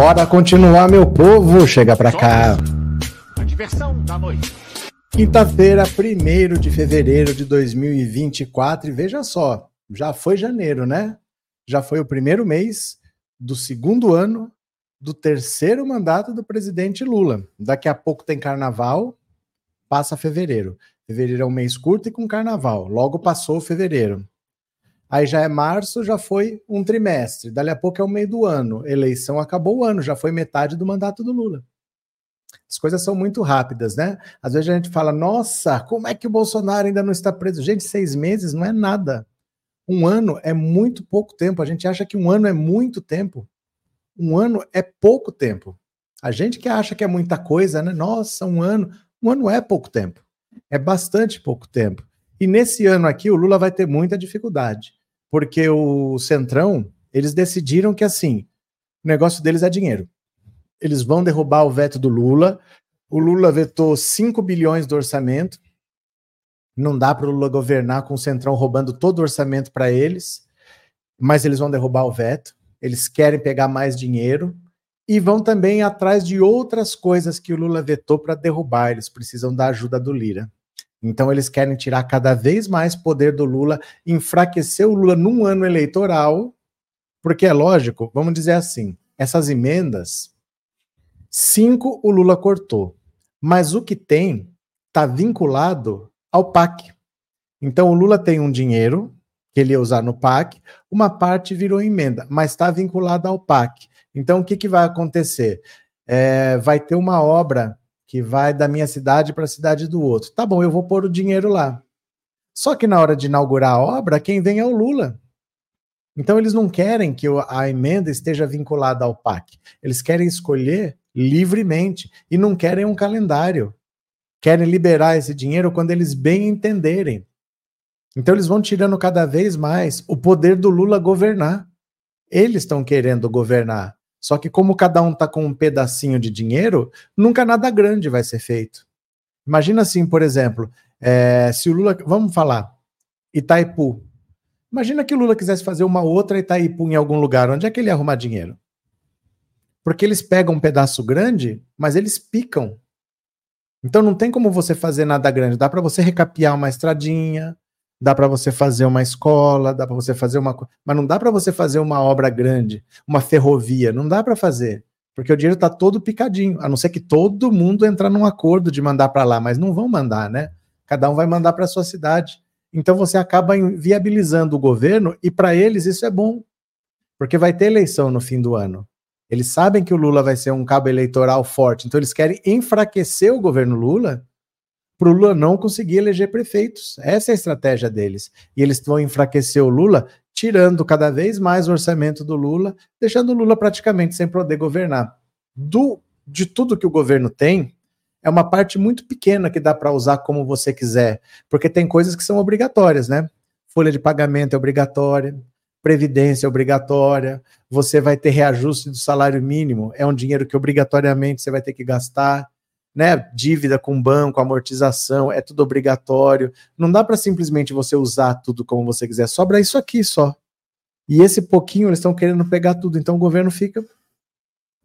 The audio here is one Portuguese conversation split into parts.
Bora continuar, meu povo. Chega pra cá. A diversão da noite. Quinta-feira, 1 de fevereiro de 2024. E veja só, já foi janeiro, né? Já foi o primeiro mês do segundo ano do terceiro mandato do presidente Lula. Daqui a pouco tem carnaval, passa fevereiro. Fevereiro é um mês curto e com carnaval. Logo passou fevereiro. Aí já é março, já foi um trimestre. Dali a pouco é o meio do ano. Eleição acabou o ano, já foi metade do mandato do Lula. As coisas são muito rápidas, né? Às vezes a gente fala, nossa, como é que o Bolsonaro ainda não está preso? Gente, seis meses não é nada. Um ano é muito pouco tempo. A gente acha que um ano é muito tempo. Um ano é pouco tempo. A gente que acha que é muita coisa, né? Nossa, um ano. Um ano é pouco tempo. É bastante pouco tempo. E nesse ano aqui, o Lula vai ter muita dificuldade. Porque o Centrão, eles decidiram que assim, o negócio deles é dinheiro. Eles vão derrubar o veto do Lula. O Lula vetou 5 bilhões do orçamento. Não dá para o Lula governar com o Centrão roubando todo o orçamento para eles, mas eles vão derrubar o veto. Eles querem pegar mais dinheiro e vão também atrás de outras coisas que o Lula vetou para derrubar. Eles precisam da ajuda do Lira. Então eles querem tirar cada vez mais poder do Lula, enfraquecer o Lula num ano eleitoral, porque é lógico, vamos dizer assim, essas emendas, cinco o Lula cortou, mas o que tem está vinculado ao PAC. Então o Lula tem um dinheiro que ele ia usar no PAC, uma parte virou emenda, mas está vinculada ao PAC. Então o que, que vai acontecer? É, vai ter uma obra que vai da minha cidade para a cidade do outro. Tá bom, eu vou pôr o dinheiro lá. Só que na hora de inaugurar a obra, quem vem é o Lula. Então eles não querem que a emenda esteja vinculada ao PAC. Eles querem escolher livremente e não querem um calendário querem liberar esse dinheiro quando eles bem entenderem. Então eles vão tirando cada vez mais o poder do Lula governar. Eles estão querendo governar. Só que como cada um está com um pedacinho de dinheiro, nunca nada grande vai ser feito. Imagina assim, por exemplo, é, se o Lula, vamos falar, Itaipu. Imagina que o Lula quisesse fazer uma outra Itaipu em algum lugar, onde é que ele ia arrumar dinheiro? Porque eles pegam um pedaço grande, mas eles picam então não tem como você fazer nada grande. Dá para você recapear uma estradinha, dá para você fazer uma escola, dá para você fazer uma, mas não dá para você fazer uma obra grande, uma ferrovia, não dá para fazer, porque o dinheiro está todo picadinho, a não ser que todo mundo entrar num acordo de mandar para lá, mas não vão mandar, né? Cada um vai mandar para sua cidade. Então você acaba viabilizando o governo e para eles isso é bom, porque vai ter eleição no fim do ano. Eles sabem que o Lula vai ser um cabo eleitoral forte, então eles querem enfraquecer o governo Lula para o Lula não conseguir eleger prefeitos. Essa é a estratégia deles. E eles vão enfraquecer o Lula, tirando cada vez mais o orçamento do Lula, deixando o Lula praticamente sem poder governar. Do, de tudo que o governo tem, é uma parte muito pequena que dá para usar como você quiser, porque tem coisas que são obrigatórias, né? Folha de pagamento é obrigatória, previdência obrigatória, você vai ter reajuste do salário mínimo, é um dinheiro que obrigatoriamente você vai ter que gastar, né? Dívida com banco, amortização, é tudo obrigatório. Não dá para simplesmente você usar tudo como você quiser, sobra isso aqui só. E esse pouquinho eles estão querendo pegar tudo, então o governo fica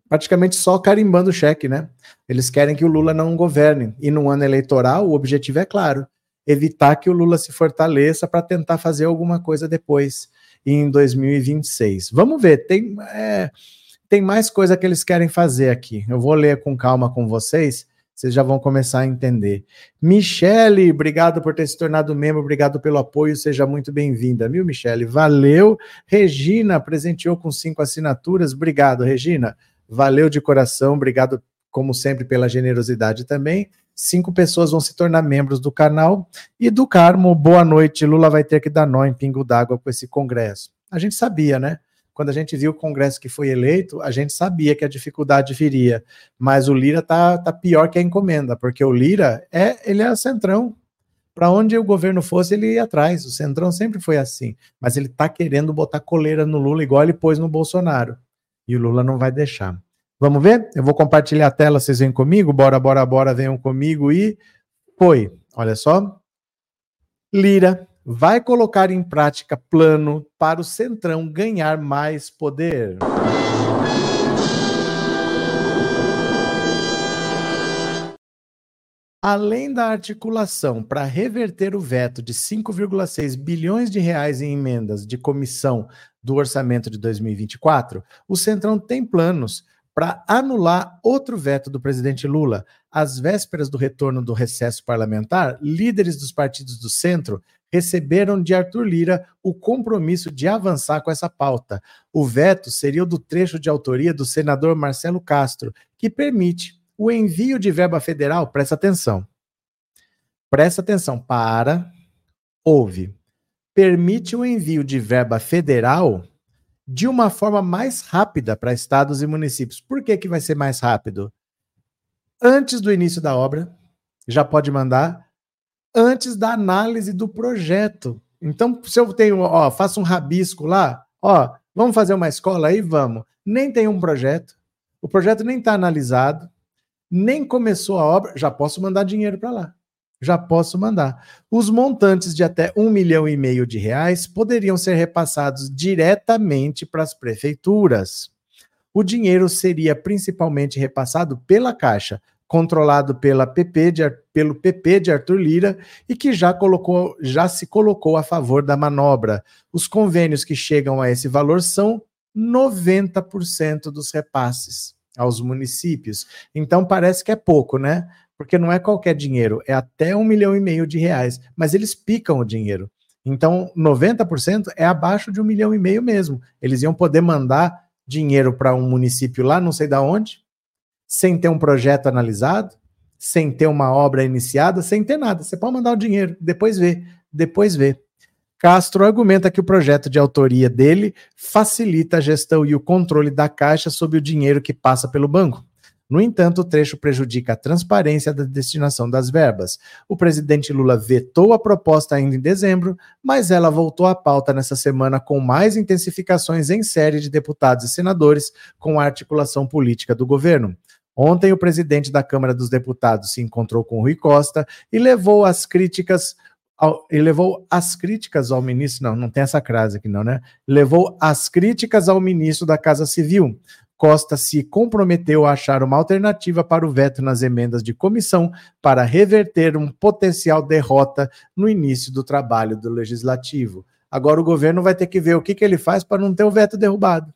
praticamente só carimbando o cheque, né? Eles querem que o Lula não governe. E no ano eleitoral, o objetivo é claro: evitar que o Lula se fortaleça para tentar fazer alguma coisa depois em 2026. Vamos ver, tem, é, tem mais coisa que eles querem fazer aqui. Eu vou ler com calma com vocês, vocês já vão começar a entender. Michele, obrigado por ter se tornado membro, obrigado pelo apoio, seja muito bem-vinda, viu, Michele? Valeu. Regina presenteou com cinco assinaturas, obrigado, Regina. Valeu de coração, obrigado, como sempre, pela generosidade também cinco pessoas vão se tornar membros do canal. E do Carmo, boa noite. Lula vai ter que dar nó em pingo d'água com esse Congresso. A gente sabia, né? Quando a gente viu o Congresso que foi eleito, a gente sabia que a dificuldade viria. Mas o Lira tá, tá pior que a encomenda, porque o Lira é ele é centrão. Para onde o governo fosse, ele ia atrás. O centrão sempre foi assim. Mas ele tá querendo botar coleira no Lula, igual ele pôs no Bolsonaro. E o Lula não vai deixar. Vamos ver? Eu vou compartilhar a tela, vocês vêm comigo? Bora, bora, bora, venham comigo e foi. Olha só. Lira vai colocar em prática plano para o Centrão ganhar mais poder. Além da articulação para reverter o veto de 5,6 bilhões de reais em emendas de comissão do orçamento de 2024, o Centrão tem planos para anular outro veto do presidente Lula. Às vésperas do retorno do recesso parlamentar, líderes dos partidos do centro receberam de Arthur Lira o compromisso de avançar com essa pauta. O veto seria o do trecho de autoria do senador Marcelo Castro, que permite o envio de verba federal, presta atenção. Presta atenção, para, ouve. Permite o envio de verba federal de uma forma mais rápida para estados e municípios. Por que, que vai ser mais rápido? Antes do início da obra, já pode mandar, antes da análise do projeto. Então, se eu tenho, ó, faço um rabisco lá, ó, vamos fazer uma escola aí? Vamos. Nem tem um projeto, o projeto nem está analisado, nem começou a obra, já posso mandar dinheiro para lá. Já posso mandar. Os montantes de até um milhão e meio de reais poderiam ser repassados diretamente para as prefeituras. O dinheiro seria principalmente repassado pela Caixa, controlado pela PP de, pelo PP de Arthur Lira e que já, colocou, já se colocou a favor da manobra. Os convênios que chegam a esse valor são 90% dos repasses aos municípios. Então parece que é pouco, né? Porque não é qualquer dinheiro, é até um milhão e meio de reais, mas eles picam o dinheiro. Então, 90% é abaixo de um milhão e meio mesmo. Eles iam poder mandar dinheiro para um município lá, não sei da onde, sem ter um projeto analisado, sem ter uma obra iniciada, sem ter nada. Você pode mandar o dinheiro, depois vê, depois vê. Castro argumenta que o projeto de autoria dele facilita a gestão e o controle da Caixa sobre o dinheiro que passa pelo banco. No entanto, o trecho prejudica a transparência da destinação das verbas. O presidente Lula vetou a proposta ainda em dezembro, mas ela voltou à pauta nessa semana com mais intensificações em série de deputados e senadores com a articulação política do governo. Ontem, o presidente da Câmara dos Deputados se encontrou com Rui Costa e levou as críticas ao, ele levou as críticas ao ministro, não, não tem essa crase aqui não, né? Levou as críticas ao ministro da Casa Civil. Costa se comprometeu a achar uma alternativa para o veto nas emendas de comissão para reverter um potencial derrota no início do trabalho do legislativo. Agora o governo vai ter que ver o que, que ele faz para não ter o veto derrubado.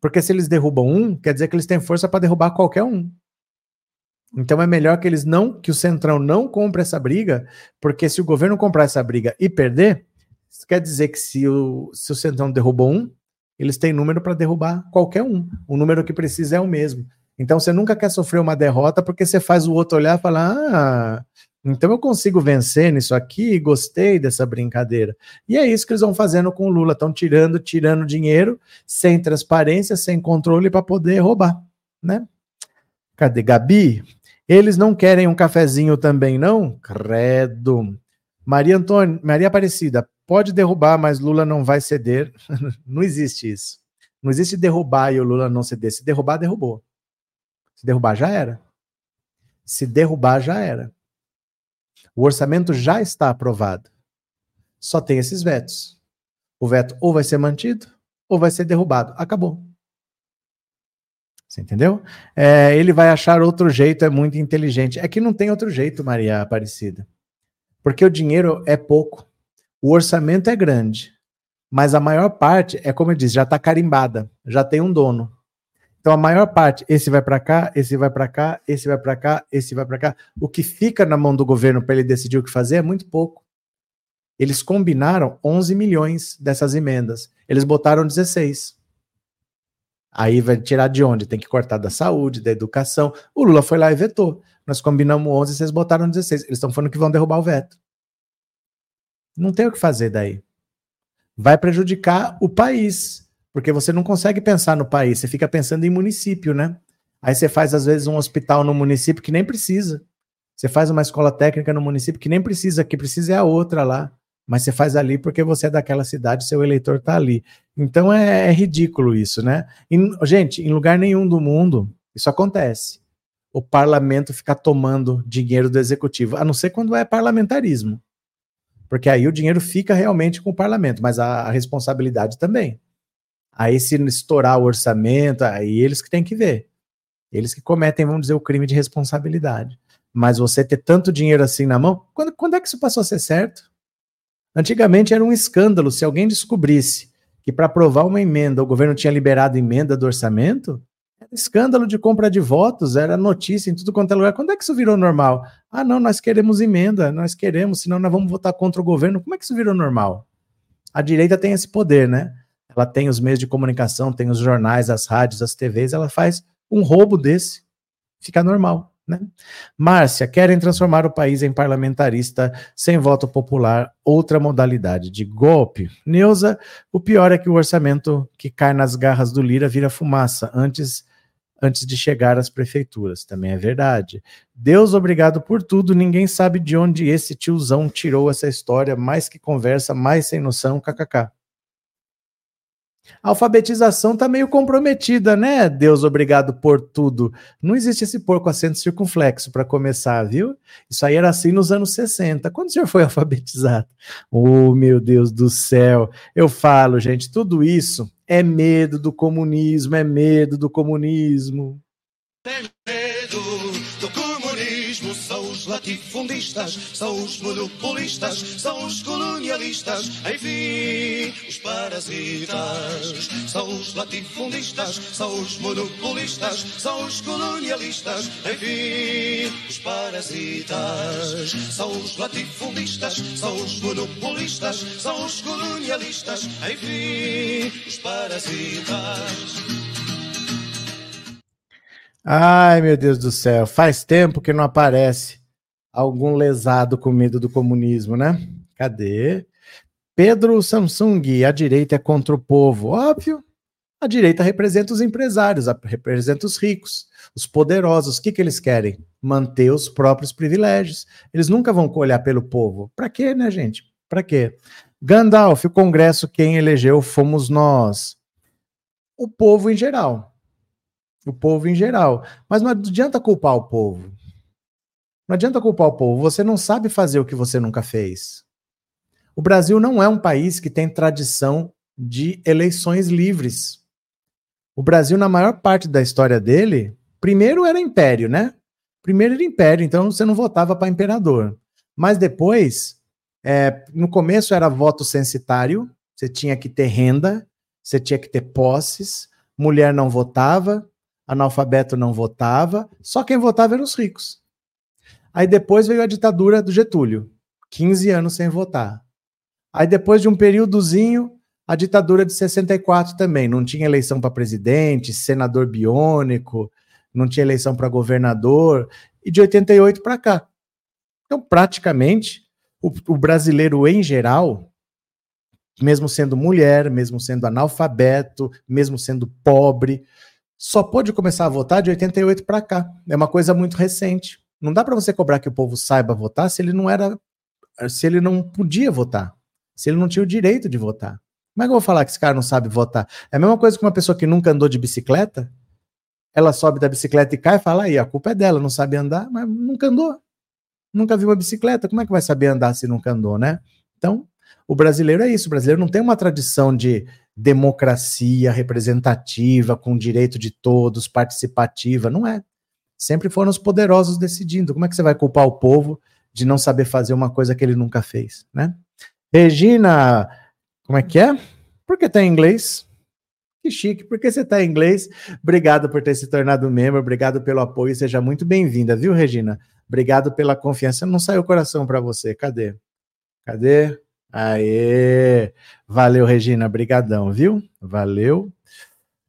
Porque se eles derrubam um, quer dizer que eles têm força para derrubar qualquer um. Então é melhor que eles não, que o Centrão não compre essa briga, porque se o governo comprar essa briga e perder, quer dizer que se o, se o Centrão derrubou um, eles têm número para derrubar qualquer um. O número que precisa é o mesmo. Então você nunca quer sofrer uma derrota porque você faz o outro olhar e falar: ah, então eu consigo vencer nisso aqui, gostei dessa brincadeira. E é isso que eles vão fazendo com o Lula: estão tirando, tirando dinheiro, sem transparência, sem controle para poder roubar, né? Cadê Gabi? Eles não querem um cafezinho também, não? Credo. Maria Antônia, Maria Aparecida, pode derrubar, mas Lula não vai ceder. não existe isso. Não existe derrubar e o Lula não ceder. Se derrubar, derrubou. Se derrubar, já era. Se derrubar, já era. O orçamento já está aprovado. Só tem esses vetos. O veto ou vai ser mantido ou vai ser derrubado. Acabou. Você entendeu? É, ele vai achar outro jeito, é muito inteligente. É que não tem outro jeito, Maria Aparecida. Porque o dinheiro é pouco, o orçamento é grande, mas a maior parte, é como eu disse, já está carimbada, já tem um dono. Então a maior parte, esse vai para cá, esse vai para cá, esse vai para cá, esse vai para cá. O que fica na mão do governo para ele decidir o que fazer é muito pouco. Eles combinaram 11 milhões dessas emendas. Eles botaram 16. Aí vai tirar de onde? Tem que cortar da saúde, da educação. O Lula foi lá e vetou. Nós combinamos 11, vocês botaram 16. Eles estão falando que vão derrubar o veto. Não tem o que fazer daí. Vai prejudicar o país, porque você não consegue pensar no país, você fica pensando em município, né? Aí você faz, às vezes, um hospital no município que nem precisa. Você faz uma escola técnica no município que nem precisa, que precisa é a outra lá mas você faz ali porque você é daquela cidade, seu eleitor está ali. Então é, é, ridículo isso, né? gente, em lugar nenhum do mundo isso acontece. O parlamento ficar tomando dinheiro do executivo, a não ser quando é parlamentarismo. Porque aí o dinheiro fica realmente com o parlamento, mas a, a responsabilidade também. Aí, se estourar o orçamento, aí eles que têm que ver. Eles que cometem, vamos dizer, o crime de responsabilidade. Mas você ter tanto dinheiro assim na mão, quando, quando é que isso passou a ser certo? Antigamente era um escândalo se alguém descobrisse que para aprovar uma emenda o governo tinha liberado emenda do orçamento, escândalo de compra de votos, era notícia em tudo quanto é lugar. Quando é que isso virou normal? Ah, não, nós queremos emenda, nós queremos, senão nós vamos votar contra o governo. Como é que isso virou normal? A direita tem esse poder, né? Ela tem os meios de comunicação, tem os jornais, as rádios, as TVs, ela faz um roubo desse, fica normal. Né? Márcia, querem transformar o país em parlamentarista sem voto popular, outra modalidade de golpe. Neuza, o pior é que o orçamento que cai nas garras do Lira vira fumaça antes, antes de chegar às prefeituras. Também é verdade. Deus, obrigado por tudo. Ninguém sabe de onde esse tiozão tirou essa história. Mais que conversa, mais sem noção, kkk. A alfabetização está meio comprometida, né? Deus obrigado por tudo. Não existe esse por com acento circunflexo para começar, viu? Isso aí era assim nos anos 60. Quando o senhor foi alfabetizado? Oh, meu Deus do céu. Eu falo, gente, tudo isso é medo do comunismo, é medo do comunismo. Latifundistas, são os monopolistas, são os colonialistas, enfim, os parasitas. São os latifundistas, são os monopolistas, são os colonialistas, enfim, os parasitas. São os latifundistas, são os monopolistas, são os colonialistas, enfim, os parasitas. Ai, meu Deus do céu, faz tempo que não aparece algum lesado com medo do comunismo, né? Cadê? Pedro Samsung, a direita é contra o povo. Óbvio, a direita representa os empresários, representa os ricos, os poderosos. O que, que eles querem? Manter os próprios privilégios. Eles nunca vão olhar pelo povo. Para quê, né, gente? Para quê? Gandalf, o Congresso, quem elegeu fomos nós. O povo em geral o povo em geral. Mas não adianta culpar o povo. Não adianta culpar o povo. Você não sabe fazer o que você nunca fez. O Brasil não é um país que tem tradição de eleições livres. O Brasil, na maior parte da história dele, primeiro era império, né? Primeiro era império, então você não votava para imperador. Mas depois, é, no começo era voto censitário, você tinha que ter renda, você tinha que ter posses, mulher não votava, analfabeto não votava, só quem votava eram os ricos. Aí depois veio a ditadura do Getúlio, 15 anos sem votar. Aí depois de um períodozinho, a ditadura de 64 também, não tinha eleição para presidente, senador biônico, não tinha eleição para governador, e de 88 para cá. Então, praticamente, o, o brasileiro em geral, mesmo sendo mulher, mesmo sendo analfabeto, mesmo sendo pobre, só pôde começar a votar de 88 para cá. É uma coisa muito recente. Não dá para você cobrar que o povo saiba votar se ele não era, se ele não podia votar, se ele não tinha o direito de votar. Como é que eu vou falar que esse cara não sabe votar? É a mesma coisa que uma pessoa que nunca andou de bicicleta, ela sobe da bicicleta e cai e fala, aí, a culpa é dela, não sabe andar, mas nunca andou. Nunca viu uma bicicleta, como é que vai saber andar se nunca andou, né? Então, o brasileiro é isso, o brasileiro não tem uma tradição de democracia representativa, com direito de todos, participativa. Não é. Sempre foram os poderosos decidindo. Como é que você vai culpar o povo de não saber fazer uma coisa que ele nunca fez, né? Regina, como é que é? Por que tá em inglês? Que chique, porque você está em inglês. Obrigado por ter se tornado membro, obrigado pelo apoio, seja muito bem-vinda, viu, Regina? Obrigado pela confiança. Não saiu o coração para você, cadê? Cadê? Aê! Valeu, Regina, brigadão, viu? Valeu.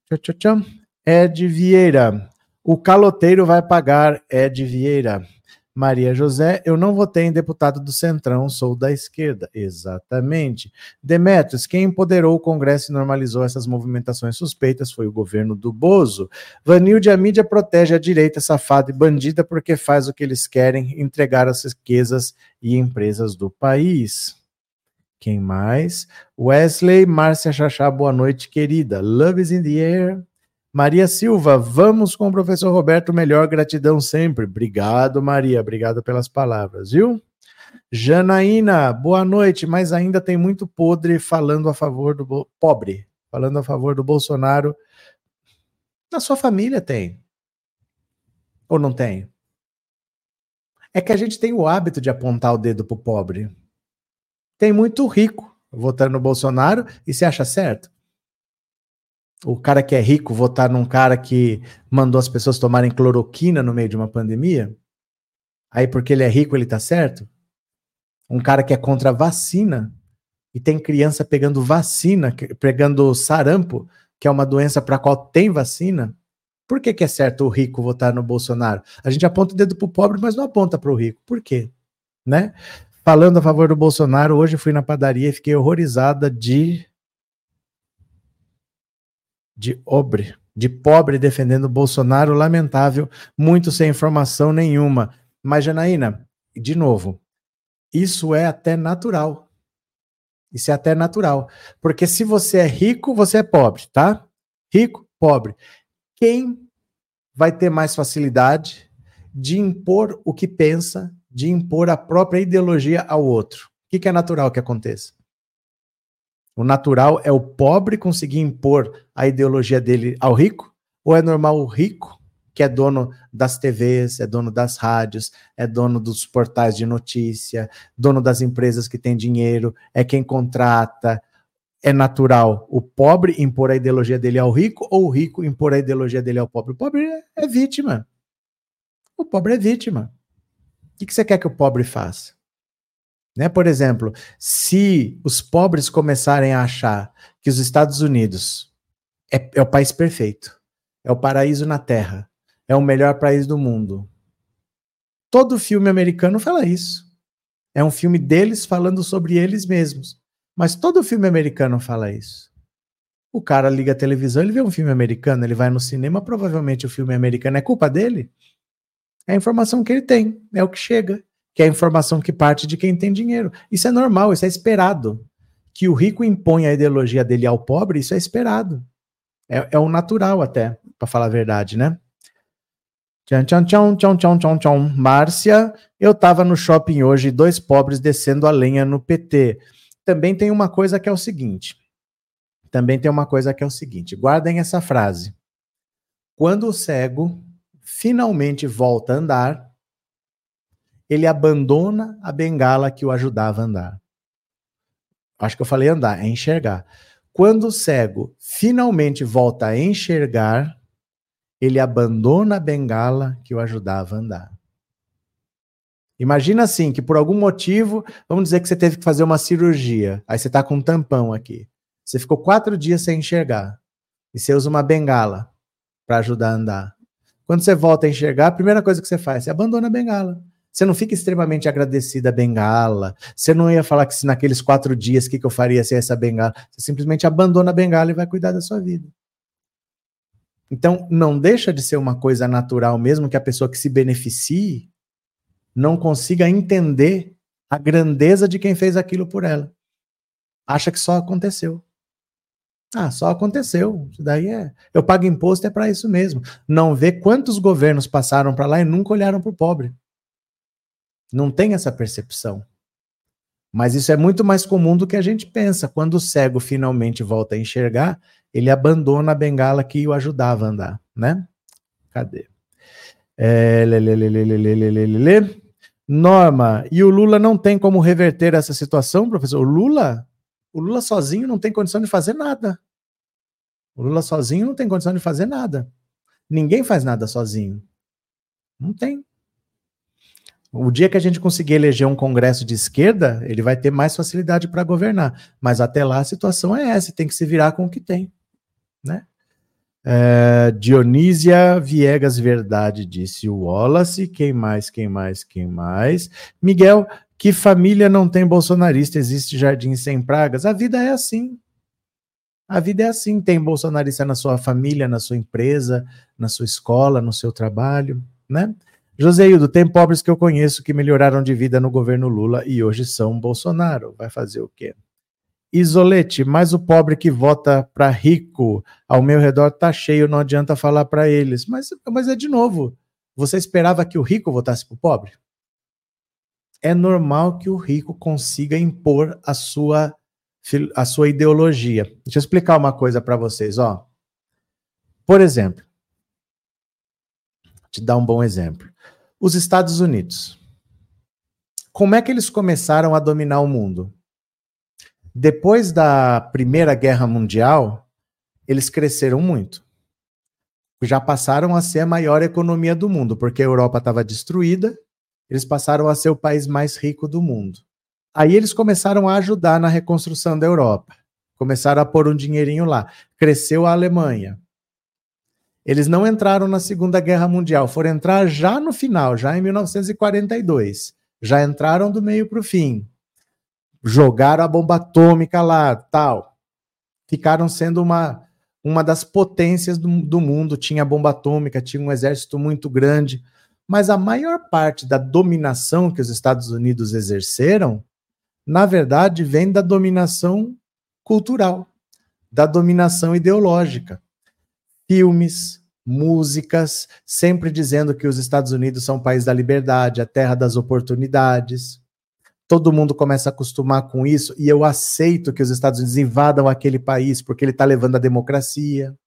Tchau, tchau, tchau. Ed Vieira. O caloteiro vai pagar, Ed Vieira. Maria José, eu não votei em deputado do Centrão, sou da esquerda. Exatamente. Demetrios, quem empoderou o Congresso e normalizou essas movimentações suspeitas foi o governo do Bozo. Vanilde, a mídia protege a direita safada e bandida porque faz o que eles querem, entregar as riquezas e empresas do país. Quem mais? Wesley, Márcia Chachá, boa noite, querida. Love is in the air. Maria Silva, vamos com o professor Roberto, melhor gratidão sempre. Obrigado, Maria, obrigado pelas palavras, viu? Janaína, boa noite, mas ainda tem muito podre falando a favor do pobre, falando a favor do Bolsonaro. Na sua família tem. Ou não tem? É que a gente tem o hábito de apontar o dedo pro pobre. Tem muito rico votando no Bolsonaro e se acha certo? O cara que é rico votar num cara que mandou as pessoas tomarem cloroquina no meio de uma pandemia? Aí porque ele é rico ele tá certo? Um cara que é contra a vacina e tem criança pegando vacina, pegando sarampo, que é uma doença para a qual tem vacina, por que, que é certo o rico votar no Bolsonaro? A gente aponta o dedo pro pobre, mas não aponta para o rico. Por quê? Né? Falando a favor do Bolsonaro, hoje fui na padaria e fiquei horrorizada de de obre, de pobre defendendo Bolsonaro, lamentável, muito sem informação nenhuma. Mas Janaína, de novo, isso é até natural. Isso é até natural, porque se você é rico, você é pobre, tá? Rico, pobre. Quem vai ter mais facilidade de impor o que pensa, de impor a própria ideologia ao outro? O que, que é natural que aconteça? O natural é o pobre conseguir impor a ideologia dele ao rico? Ou é normal o rico, que é dono das TVs, é dono das rádios, é dono dos portais de notícia, dono das empresas que têm dinheiro, é quem contrata, é natural o pobre impor a ideologia dele ao rico ou o rico impor a ideologia dele ao pobre? O pobre é, vítima. O pobre é vítima. O que você quer que o pobre faça? Né? Por exemplo, se os pobres começarem a achar que os Estados Unidos é, é o país perfeito, é o paraíso na Terra, é o melhor país do mundo, todo filme americano fala isso. É um filme deles falando sobre eles mesmos. Mas todo filme americano fala isso. O cara liga a televisão, ele vê um filme americano, ele vai no cinema, provavelmente o filme americano é culpa dele. É a informação que ele tem, é o que chega, que é a informação que parte de quem tem dinheiro. Isso é normal, isso é esperado. Que o rico impõe a ideologia dele ao pobre, isso é esperado. É, é o natural até, para falar a verdade, né? Tchau, tchau, tchau, tchau, tchau, tchau, tchau. Márcia, eu tava no shopping hoje, dois pobres descendo a lenha no PT também tem uma coisa que é o seguinte. Também tem uma coisa que é o seguinte. Guardem essa frase. Quando o cego finalmente volta a andar, ele abandona a bengala que o ajudava a andar. Acho que eu falei andar, é enxergar. Quando o cego finalmente volta a enxergar, ele abandona a bengala que o ajudava a andar. Imagina assim, que por algum motivo, vamos dizer que você teve que fazer uma cirurgia, aí você está com um tampão aqui. Você ficou quatro dias sem enxergar. E você usa uma bengala para ajudar a andar. Quando você volta a enxergar, a primeira coisa que você faz, você abandona a bengala. Você não fica extremamente agradecida à bengala. Você não ia falar que se naqueles quatro dias, o que, que eu faria sem essa bengala? Você simplesmente abandona a bengala e vai cuidar da sua vida. Então, não deixa de ser uma coisa natural mesmo que a pessoa que se beneficie não consiga entender a grandeza de quem fez aquilo por ela. Acha que só aconteceu. Ah, só aconteceu. Isso daí é. Eu pago imposto é para isso mesmo. Não vê quantos governos passaram para lá e nunca olharam para o pobre não tem essa percepção. Mas isso é muito mais comum do que a gente pensa. Quando o cego finalmente volta a enxergar, ele abandona a bengala que o ajudava a andar, né? Cadê? É, lê, lê, lê, Norma, e o Lula não tem como reverter essa situação, professor? O Lula, o Lula sozinho não tem condição de fazer nada. O Lula sozinho não tem condição de fazer nada. Ninguém faz nada sozinho. Não tem. O dia que a gente conseguir eleger um congresso de esquerda, ele vai ter mais facilidade para governar. Mas até lá a situação é essa, tem que se virar com o que tem, né? É, Dionísia Viegas Verdade disse o Wallace. Quem mais? Quem mais? Quem mais? Miguel, que família não tem bolsonarista? Existe jardim sem pragas? A vida é assim. A vida é assim. Tem bolsonarista na sua família, na sua empresa, na sua escola, no seu trabalho, né? Joseildo, tem pobres que eu conheço que melhoraram de vida no governo Lula e hoje são Bolsonaro. Vai fazer o quê? Isolete, mas o pobre que vota para rico ao meu redor tá cheio, não adianta falar para eles. Mas, mas é de novo, você esperava que o rico votasse para o pobre? é normal que o rico consiga impor a sua, a sua ideologia. Deixa eu explicar uma coisa para vocês, ó. Por exemplo, vou te dar um bom exemplo. Os Estados Unidos. Como é que eles começaram a dominar o mundo? Depois da Primeira Guerra Mundial, eles cresceram muito. Já passaram a ser a maior economia do mundo, porque a Europa estava destruída, eles passaram a ser o país mais rico do mundo. Aí eles começaram a ajudar na reconstrução da Europa. Começaram a pôr um dinheirinho lá. Cresceu a Alemanha. Eles não entraram na Segunda Guerra Mundial, foram entrar já no final, já em 1942. Já entraram do meio para o fim jogaram a bomba atômica lá, tal. Ficaram sendo uma, uma das potências do, do mundo, tinha bomba atômica, tinha um exército muito grande, mas a maior parte da dominação que os Estados Unidos exerceram, na verdade, vem da dominação cultural, da dominação ideológica. Filmes, músicas, sempre dizendo que os Estados Unidos são o país da liberdade, a terra das oportunidades todo mundo começa a acostumar com isso e eu aceito que os Estados Unidos invadam aquele país porque ele está levando a democracia.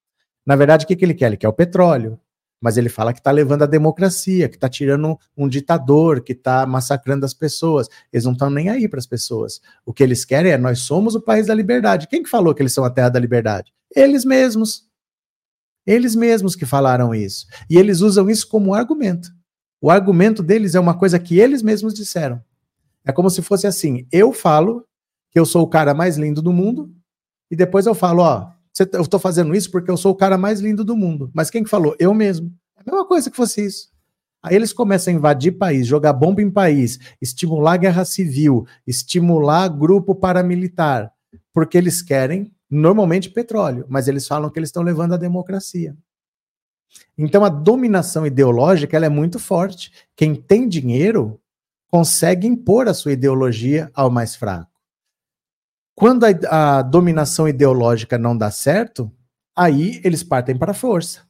Na verdade, o que, que ele quer? Ele quer o petróleo, mas ele fala que está levando a democracia, que está tirando um ditador, que está massacrando as pessoas. Eles não estão nem aí para as pessoas. O que eles querem é nós somos o país da liberdade. Quem que falou que eles são a terra da liberdade? Eles mesmos. Eles mesmos que falaram isso. E eles usam isso como argumento. O argumento deles é uma coisa que eles mesmos disseram. É como se fosse assim: eu falo que eu sou o cara mais lindo do mundo, e depois eu falo, ó, eu estou fazendo isso porque eu sou o cara mais lindo do mundo. Mas quem que falou? Eu mesmo. É a mesma coisa que fosse isso. Aí eles começam a invadir país, jogar bomba em país, estimular guerra civil, estimular grupo paramilitar, porque eles querem, normalmente, petróleo, mas eles falam que eles estão levando a democracia. Então a dominação ideológica ela é muito forte. Quem tem dinheiro consegue impor a sua ideologia ao mais fraco. Quando a, a dominação ideológica não dá certo, aí eles partem para a força.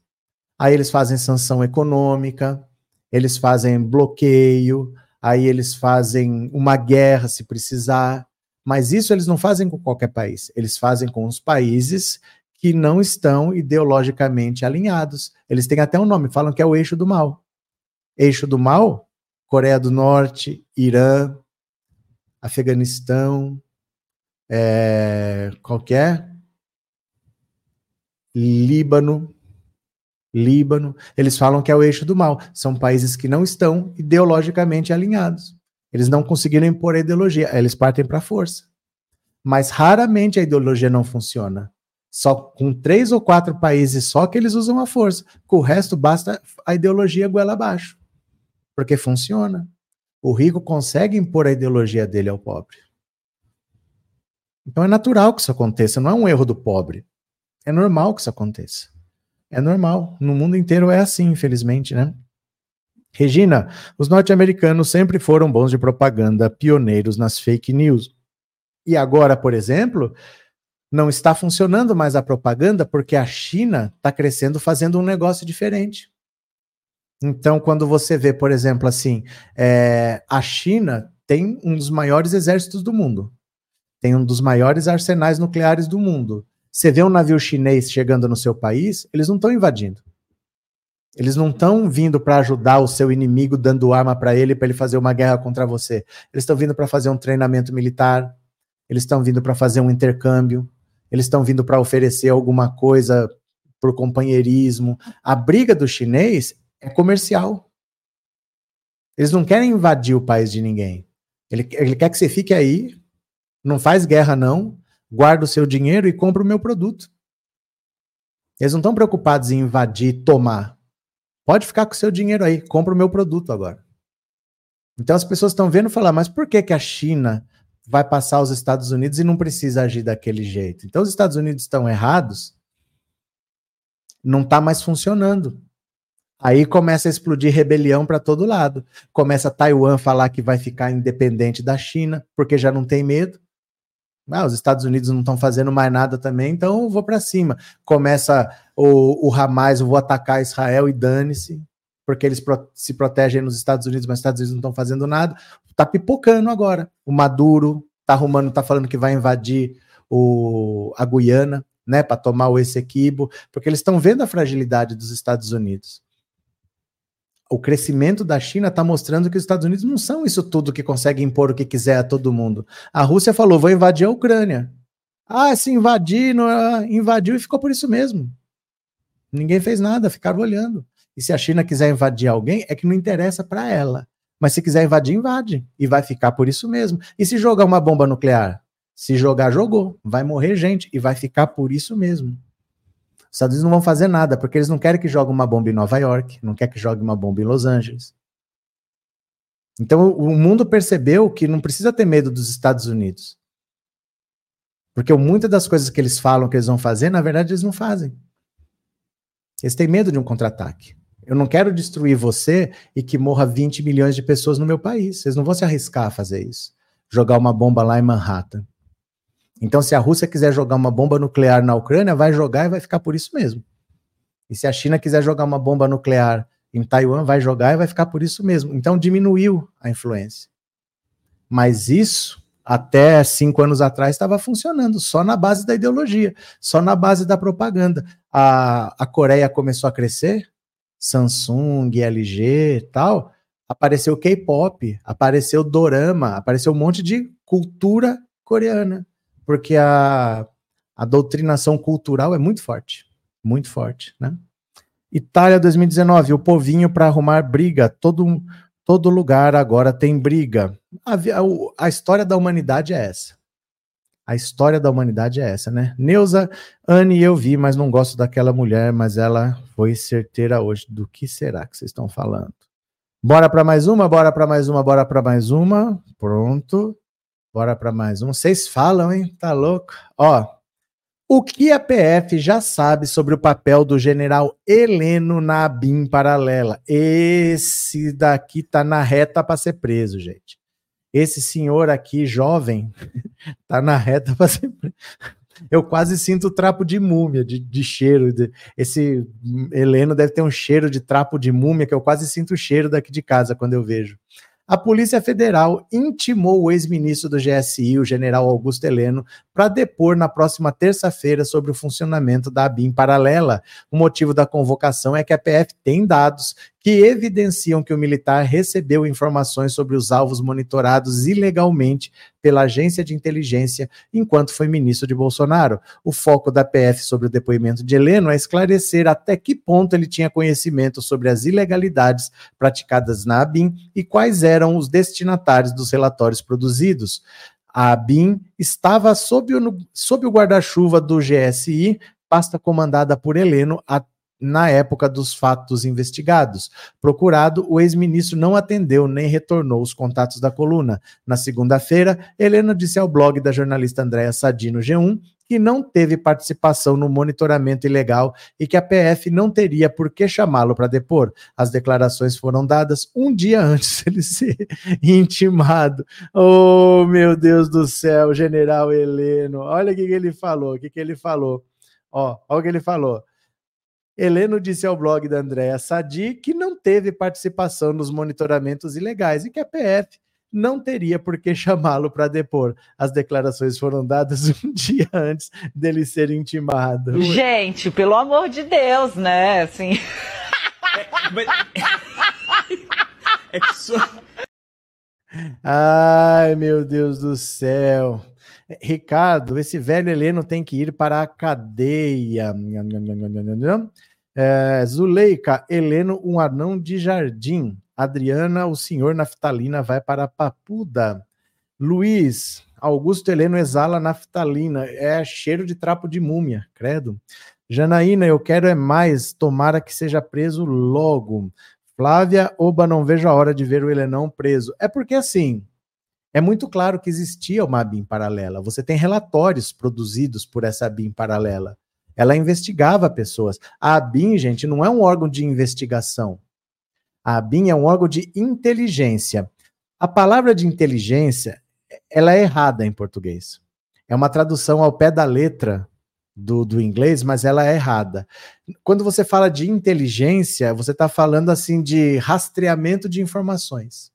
Aí eles fazem sanção econômica, eles fazem bloqueio, aí eles fazem uma guerra se precisar. Mas isso eles não fazem com qualquer país, eles fazem com os países que não estão ideologicamente alinhados. Eles têm até um nome, falam que é o eixo do mal. Eixo do mal Coreia do Norte, Irã, Afeganistão, é, qualquer é? Líbano, Líbano, eles falam que é o eixo do mal. São países que não estão ideologicamente alinhados. Eles não conseguiram impor a ideologia, eles partem para a força. Mas raramente a ideologia não funciona. Só com três ou quatro países só que eles usam a força. Com o resto basta a ideologia goela abaixo porque funciona. O rico consegue impor a ideologia dele ao pobre. Então é natural que isso aconteça, não é um erro do pobre. É normal que isso aconteça. É normal. No mundo inteiro é assim, infelizmente, né? Regina, os norte-americanos sempre foram bons de propaganda, pioneiros nas fake news. E agora, por exemplo, não está funcionando mais a propaganda porque a China está crescendo fazendo um negócio diferente. Então, quando você vê, por exemplo, assim, é, a China tem um dos maiores exércitos do mundo, tem um dos maiores arsenais nucleares do mundo. Você vê um navio chinês chegando no seu país, eles não estão invadindo. Eles não estão vindo para ajudar o seu inimigo, dando arma para ele, para ele fazer uma guerra contra você. Eles estão vindo para fazer um treinamento militar, eles estão vindo para fazer um intercâmbio, eles estão vindo para oferecer alguma coisa por companheirismo. A briga do chinês é comercial. Eles não querem invadir o país de ninguém. Ele, ele quer que você fique aí, não faz guerra não, guarda o seu dinheiro e compra o meu produto. Eles não estão preocupados em invadir, tomar. Pode ficar com o seu dinheiro aí, compra o meu produto agora. Então as pessoas estão vendo falar, mas por que, que a China vai passar os Estados Unidos e não precisa agir daquele jeito? Então os Estados Unidos estão errados, não está mais funcionando. Aí começa a explodir rebelião para todo lado. Começa Taiwan falar que vai ficar independente da China, porque já não tem medo. Ah, os Estados Unidos não estão fazendo mais nada também, então eu vou para cima. Começa o, o Hamas, eu vou atacar Israel e dane-se. porque eles pro se protegem nos Estados Unidos, mas os Estados Unidos não estão fazendo nada. Tá pipocando agora. O Maduro tá arrumando, tá falando que vai invadir o, a Guiana, né, para tomar o Essequibo, porque eles estão vendo a fragilidade dos Estados Unidos. O crescimento da China está mostrando que os Estados Unidos não são isso tudo que consegue impor o que quiser a todo mundo. A Rússia falou: vou invadir a Ucrânia. Ah, se invadir, não, ah, invadiu e ficou por isso mesmo. Ninguém fez nada, ficaram olhando. E se a China quiser invadir alguém, é que não interessa para ela. Mas se quiser invadir, invade. E vai ficar por isso mesmo. E se jogar uma bomba nuclear? Se jogar, jogou. Vai morrer gente e vai ficar por isso mesmo. Os Estados Unidos não vão fazer nada, porque eles não querem que jogue uma bomba em Nova York, não quer que jogue uma bomba em Los Angeles. Então o mundo percebeu que não precisa ter medo dos Estados Unidos. Porque muitas das coisas que eles falam que eles vão fazer, na verdade, eles não fazem. Eles têm medo de um contra-ataque. Eu não quero destruir você e que morra 20 milhões de pessoas no meu país. Vocês não vão se arriscar a fazer isso. Jogar uma bomba lá em Manhattan. Então, se a Rússia quiser jogar uma bomba nuclear na Ucrânia, vai jogar e vai ficar por isso mesmo. E se a China quiser jogar uma bomba nuclear em Taiwan, vai jogar e vai ficar por isso mesmo. Então, diminuiu a influência. Mas isso, até cinco anos atrás, estava funcionando só na base da ideologia, só na base da propaganda. A, a Coreia começou a crescer, Samsung, LG e tal, apareceu K-pop, apareceu dorama, apareceu um monte de cultura coreana porque a, a doutrinação cultural é muito forte, muito forte, né? Itália 2019, o povinho para arrumar briga, todo, todo lugar agora tem briga. A, a, a, história da humanidade é essa. A história da humanidade é essa, né? Neuza, Anne, eu vi, mas não gosto daquela mulher, mas ela foi certeira hoje. Do que será que vocês estão falando? Bora para mais uma, bora para mais uma, bora para mais uma. Pronto. Bora para mais um. Vocês falam, hein? Tá louco? Ó, o que a PF já sabe sobre o papel do general Heleno na BIM paralela? Esse daqui tá na reta para ser preso, gente. Esse senhor aqui, jovem, tá na reta para ser preso. Eu quase sinto trapo de múmia, de, de cheiro. De, esse Heleno deve ter um cheiro de trapo de múmia que eu quase sinto o cheiro daqui de casa quando eu vejo a Polícia Federal intimou o ex-ministro do GSI, o general Augusto Heleno, para depor na próxima terça-feira sobre o funcionamento da ABIN paralela. O motivo da convocação é que a PF tem dados que evidenciam que o militar recebeu informações sobre os alvos monitorados ilegalmente pela agência de inteligência enquanto foi ministro de Bolsonaro. O foco da PF sobre o depoimento de Heleno é esclarecer até que ponto ele tinha conhecimento sobre as ilegalidades praticadas na ABIN e quais eram os destinatários dos relatórios produzidos. A ABIN estava sob o, sob o guarda-chuva do GSI, pasta comandada por Heleno na época dos fatos investigados. Procurado, o ex-ministro não atendeu nem retornou os contatos da coluna. Na segunda-feira, Helena disse ao blog da jornalista Andréa Sadino G1 que não teve participação no monitoramento ilegal e que a PF não teria por que chamá-lo para depor. As declarações foram dadas um dia antes de ele ser intimado. Oh, meu Deus do céu, general Heleno. Olha o que, que ele falou, o que, que ele falou. Ó, olha o que ele falou. Heleno disse ao blog da Andréa Sadi que não teve participação nos monitoramentos ilegais e que a PF não teria por que chamá-lo para depor. As declarações foram dadas um dia antes dele ser intimado. Gente, pelo amor de Deus, né? Assim. É, mas... é que só... Ai, meu Deus do céu. Ricardo, esse velho Heleno tem que ir para a cadeia. É, Zuleika, Heleno, um anão de jardim. Adriana, o senhor naftalina vai para a Papuda. Luiz, Augusto Heleno exala naftalina. É cheiro de trapo de múmia, credo. Janaína, eu quero é mais. Tomara que seja preso logo. Flávia, oba, não vejo a hora de ver o Helenão preso. É porque assim, é muito claro que existia uma BIM paralela. Você tem relatórios produzidos por essa BIM paralela. Ela investigava pessoas. A ABIN, gente, não é um órgão de investigação. A ABIN é um órgão de inteligência. A palavra de inteligência, ela é errada em português. É uma tradução ao pé da letra do, do inglês, mas ela é errada. Quando você fala de inteligência, você está falando assim de rastreamento de informações.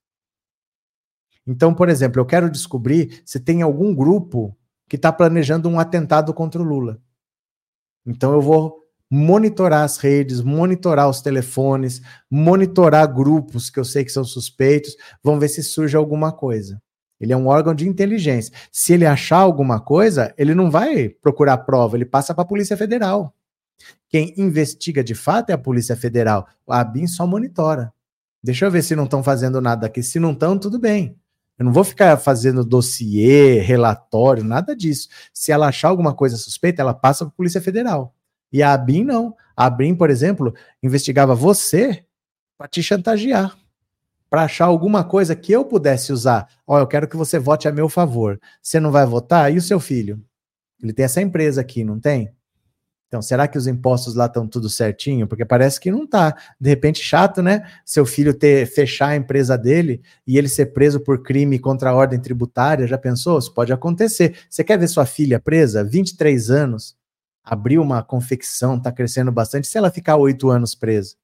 Então, por exemplo, eu quero descobrir se tem algum grupo que está planejando um atentado contra o Lula. Então eu vou monitorar as redes, monitorar os telefones, monitorar grupos que eu sei que são suspeitos, vamos ver se surge alguma coisa. Ele é um órgão de inteligência. Se ele achar alguma coisa, ele não vai procurar prova, ele passa para a Polícia Federal. Quem investiga de fato é a Polícia Federal. A ABIN só monitora. Deixa eu ver se não estão fazendo nada aqui. Se não estão, tudo bem. Eu não vou ficar fazendo dossiê, relatório, nada disso. Se ela achar alguma coisa suspeita, ela passa para a Polícia Federal. E a ABIN não. A ABIN, por exemplo, investigava você para te chantagear, para achar alguma coisa que eu pudesse usar. Ó, oh, eu quero que você vote a meu favor. Você não vai votar? E o seu filho? Ele tem essa empresa aqui, não tem? Então, será que os impostos lá estão tudo certinho? Porque parece que não tá. De repente, chato, né? Seu filho ter fechar a empresa dele e ele ser preso por crime contra a ordem tributária. Já pensou? Isso pode acontecer. Você quer ver sua filha presa? 23 anos, abriu uma confecção, está crescendo bastante. Se ela ficar oito anos presa?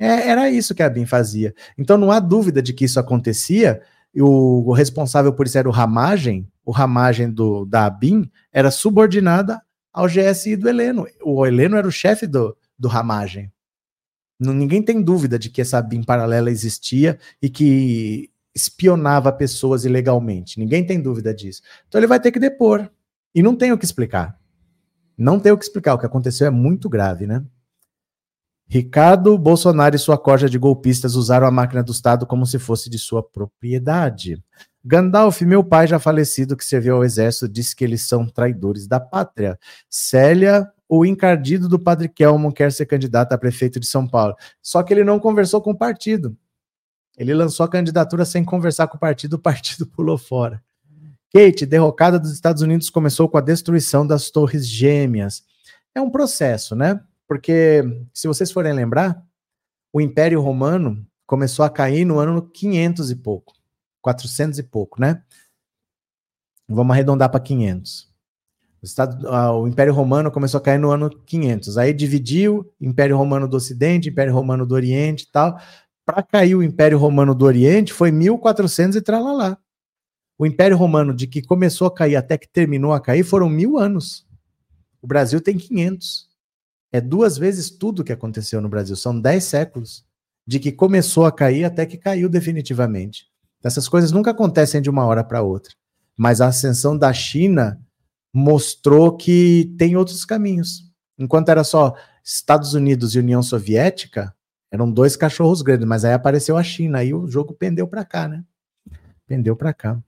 É, era isso que a BIM fazia. Então, não há dúvida de que isso acontecia. O, o responsável por isso era o Ramagem. O Ramagem do, da BIM era subordinada ao GSI do Heleno. O Heleno era o chefe do, do Ramagem. Ninguém tem dúvida de que essa BIM paralela existia e que espionava pessoas ilegalmente. Ninguém tem dúvida disso. Então ele vai ter que depor. E não tem o que explicar. Não tem o que explicar. O que aconteceu é muito grave, né? Ricardo Bolsonaro e sua corja de golpistas usaram a máquina do Estado como se fosse de sua propriedade. Gandalf, meu pai já falecido que serviu ao exército, disse que eles são traidores da pátria. Célia, o encardido do padre Kelmon quer ser candidato a prefeito de São Paulo. Só que ele não conversou com o partido. Ele lançou a candidatura sem conversar com o partido, o partido pulou fora. Kate, derrocada dos Estados Unidos começou com a destruição das Torres Gêmeas. É um processo, né? Porque, se vocês forem lembrar, o Império Romano começou a cair no ano 500 e pouco. 400 e pouco, né? Vamos arredondar para 500. O, Estado, o Império Romano começou a cair no ano 500. Aí dividiu Império Romano do Ocidente, Império Romano do Oriente e tal. Para cair o Império Romano do Oriente foi 1400 e tralalá. O Império Romano, de que começou a cair até que terminou a cair, foram mil anos. O Brasil tem 500. É duas vezes tudo que aconteceu no Brasil. São dez séculos. De que começou a cair até que caiu definitivamente. Essas coisas nunca acontecem de uma hora para outra. Mas a ascensão da China mostrou que tem outros caminhos. Enquanto era só Estados Unidos e União Soviética, eram dois cachorros grandes, mas aí apareceu a China, aí o jogo pendeu para cá, né? Pendeu para cá.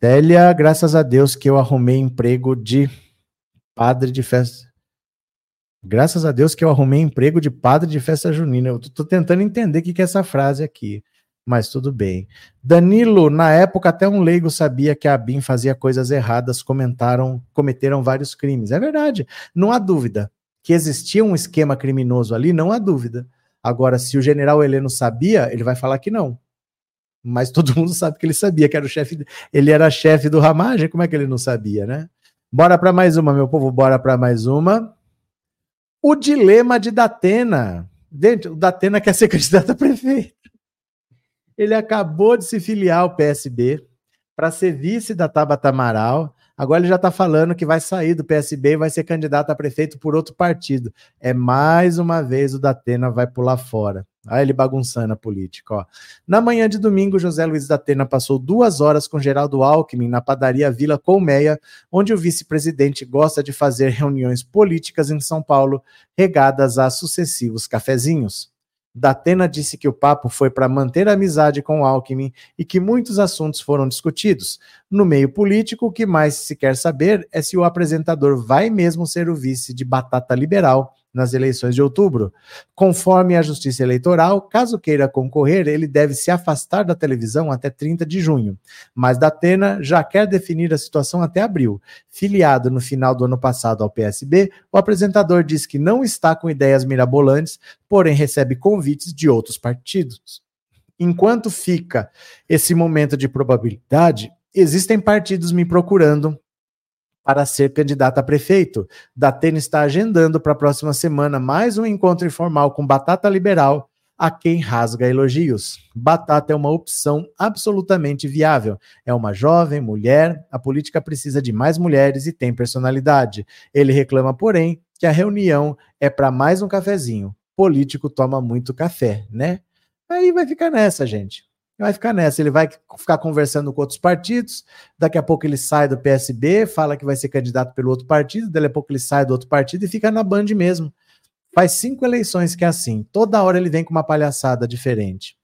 Célia, graças a Deus que eu arrumei emprego de padre de festa. Graças a Deus que eu arrumei emprego de padre de festa junina. Eu tô tentando entender o que é essa frase aqui mas tudo bem. Danilo, na época até um leigo sabia que a BIM fazia coisas erradas, comentaram, cometeram vários crimes. É verdade, não há dúvida que existia um esquema criminoso ali, não há dúvida. Agora, se o general Heleno sabia, ele vai falar que não. Mas todo mundo sabe que ele sabia que era o chefe, ele era chefe do Ramagem, como é que ele não sabia, né? Bora para mais uma, meu povo, bora para mais uma. O dilema de Datena. Dentro, o Datena quer ser candidato a prefeito. Ele acabou de se filiar ao PSB para ser vice da Tabata Amaral. Agora ele já está falando que vai sair do PSB e vai ser candidato a prefeito por outro partido. É mais uma vez o Datena vai pular fora. Olha ele bagunçando a política. Ó. Na manhã de domingo, José Luiz Datena passou duas horas com Geraldo Alckmin na padaria Vila Colmeia, onde o vice-presidente gosta de fazer reuniões políticas em São Paulo, regadas a sucessivos cafezinhos. Datena disse que o papo foi para manter a amizade com Alckmin e que muitos assuntos foram discutidos. No meio político, o que mais se quer saber é se o apresentador vai mesmo ser o vice de Batata Liberal nas eleições de outubro. Conforme a Justiça Eleitoral, caso queira concorrer, ele deve se afastar da televisão até 30 de junho. Mas Datena já quer definir a situação até abril. Filiado no final do ano passado ao PSB, o apresentador diz que não está com ideias mirabolantes, porém recebe convites de outros partidos. Enquanto fica esse momento de probabilidade, existem partidos me procurando para ser candidata a prefeito. Datena está agendando para a próxima semana mais um encontro informal com Batata Liberal, a quem rasga elogios. Batata é uma opção absolutamente viável. É uma jovem mulher, a política precisa de mais mulheres e tem personalidade. Ele reclama, porém, que a reunião é para mais um cafezinho. Político toma muito café, né? Aí vai ficar nessa, gente vai ficar nessa. Ele vai ficar conversando com outros partidos, daqui a pouco ele sai do PSB, fala que vai ser candidato pelo outro partido, daqui a pouco ele sai do outro partido e fica na Band mesmo. Faz cinco eleições que é assim. Toda hora ele vem com uma palhaçada diferente.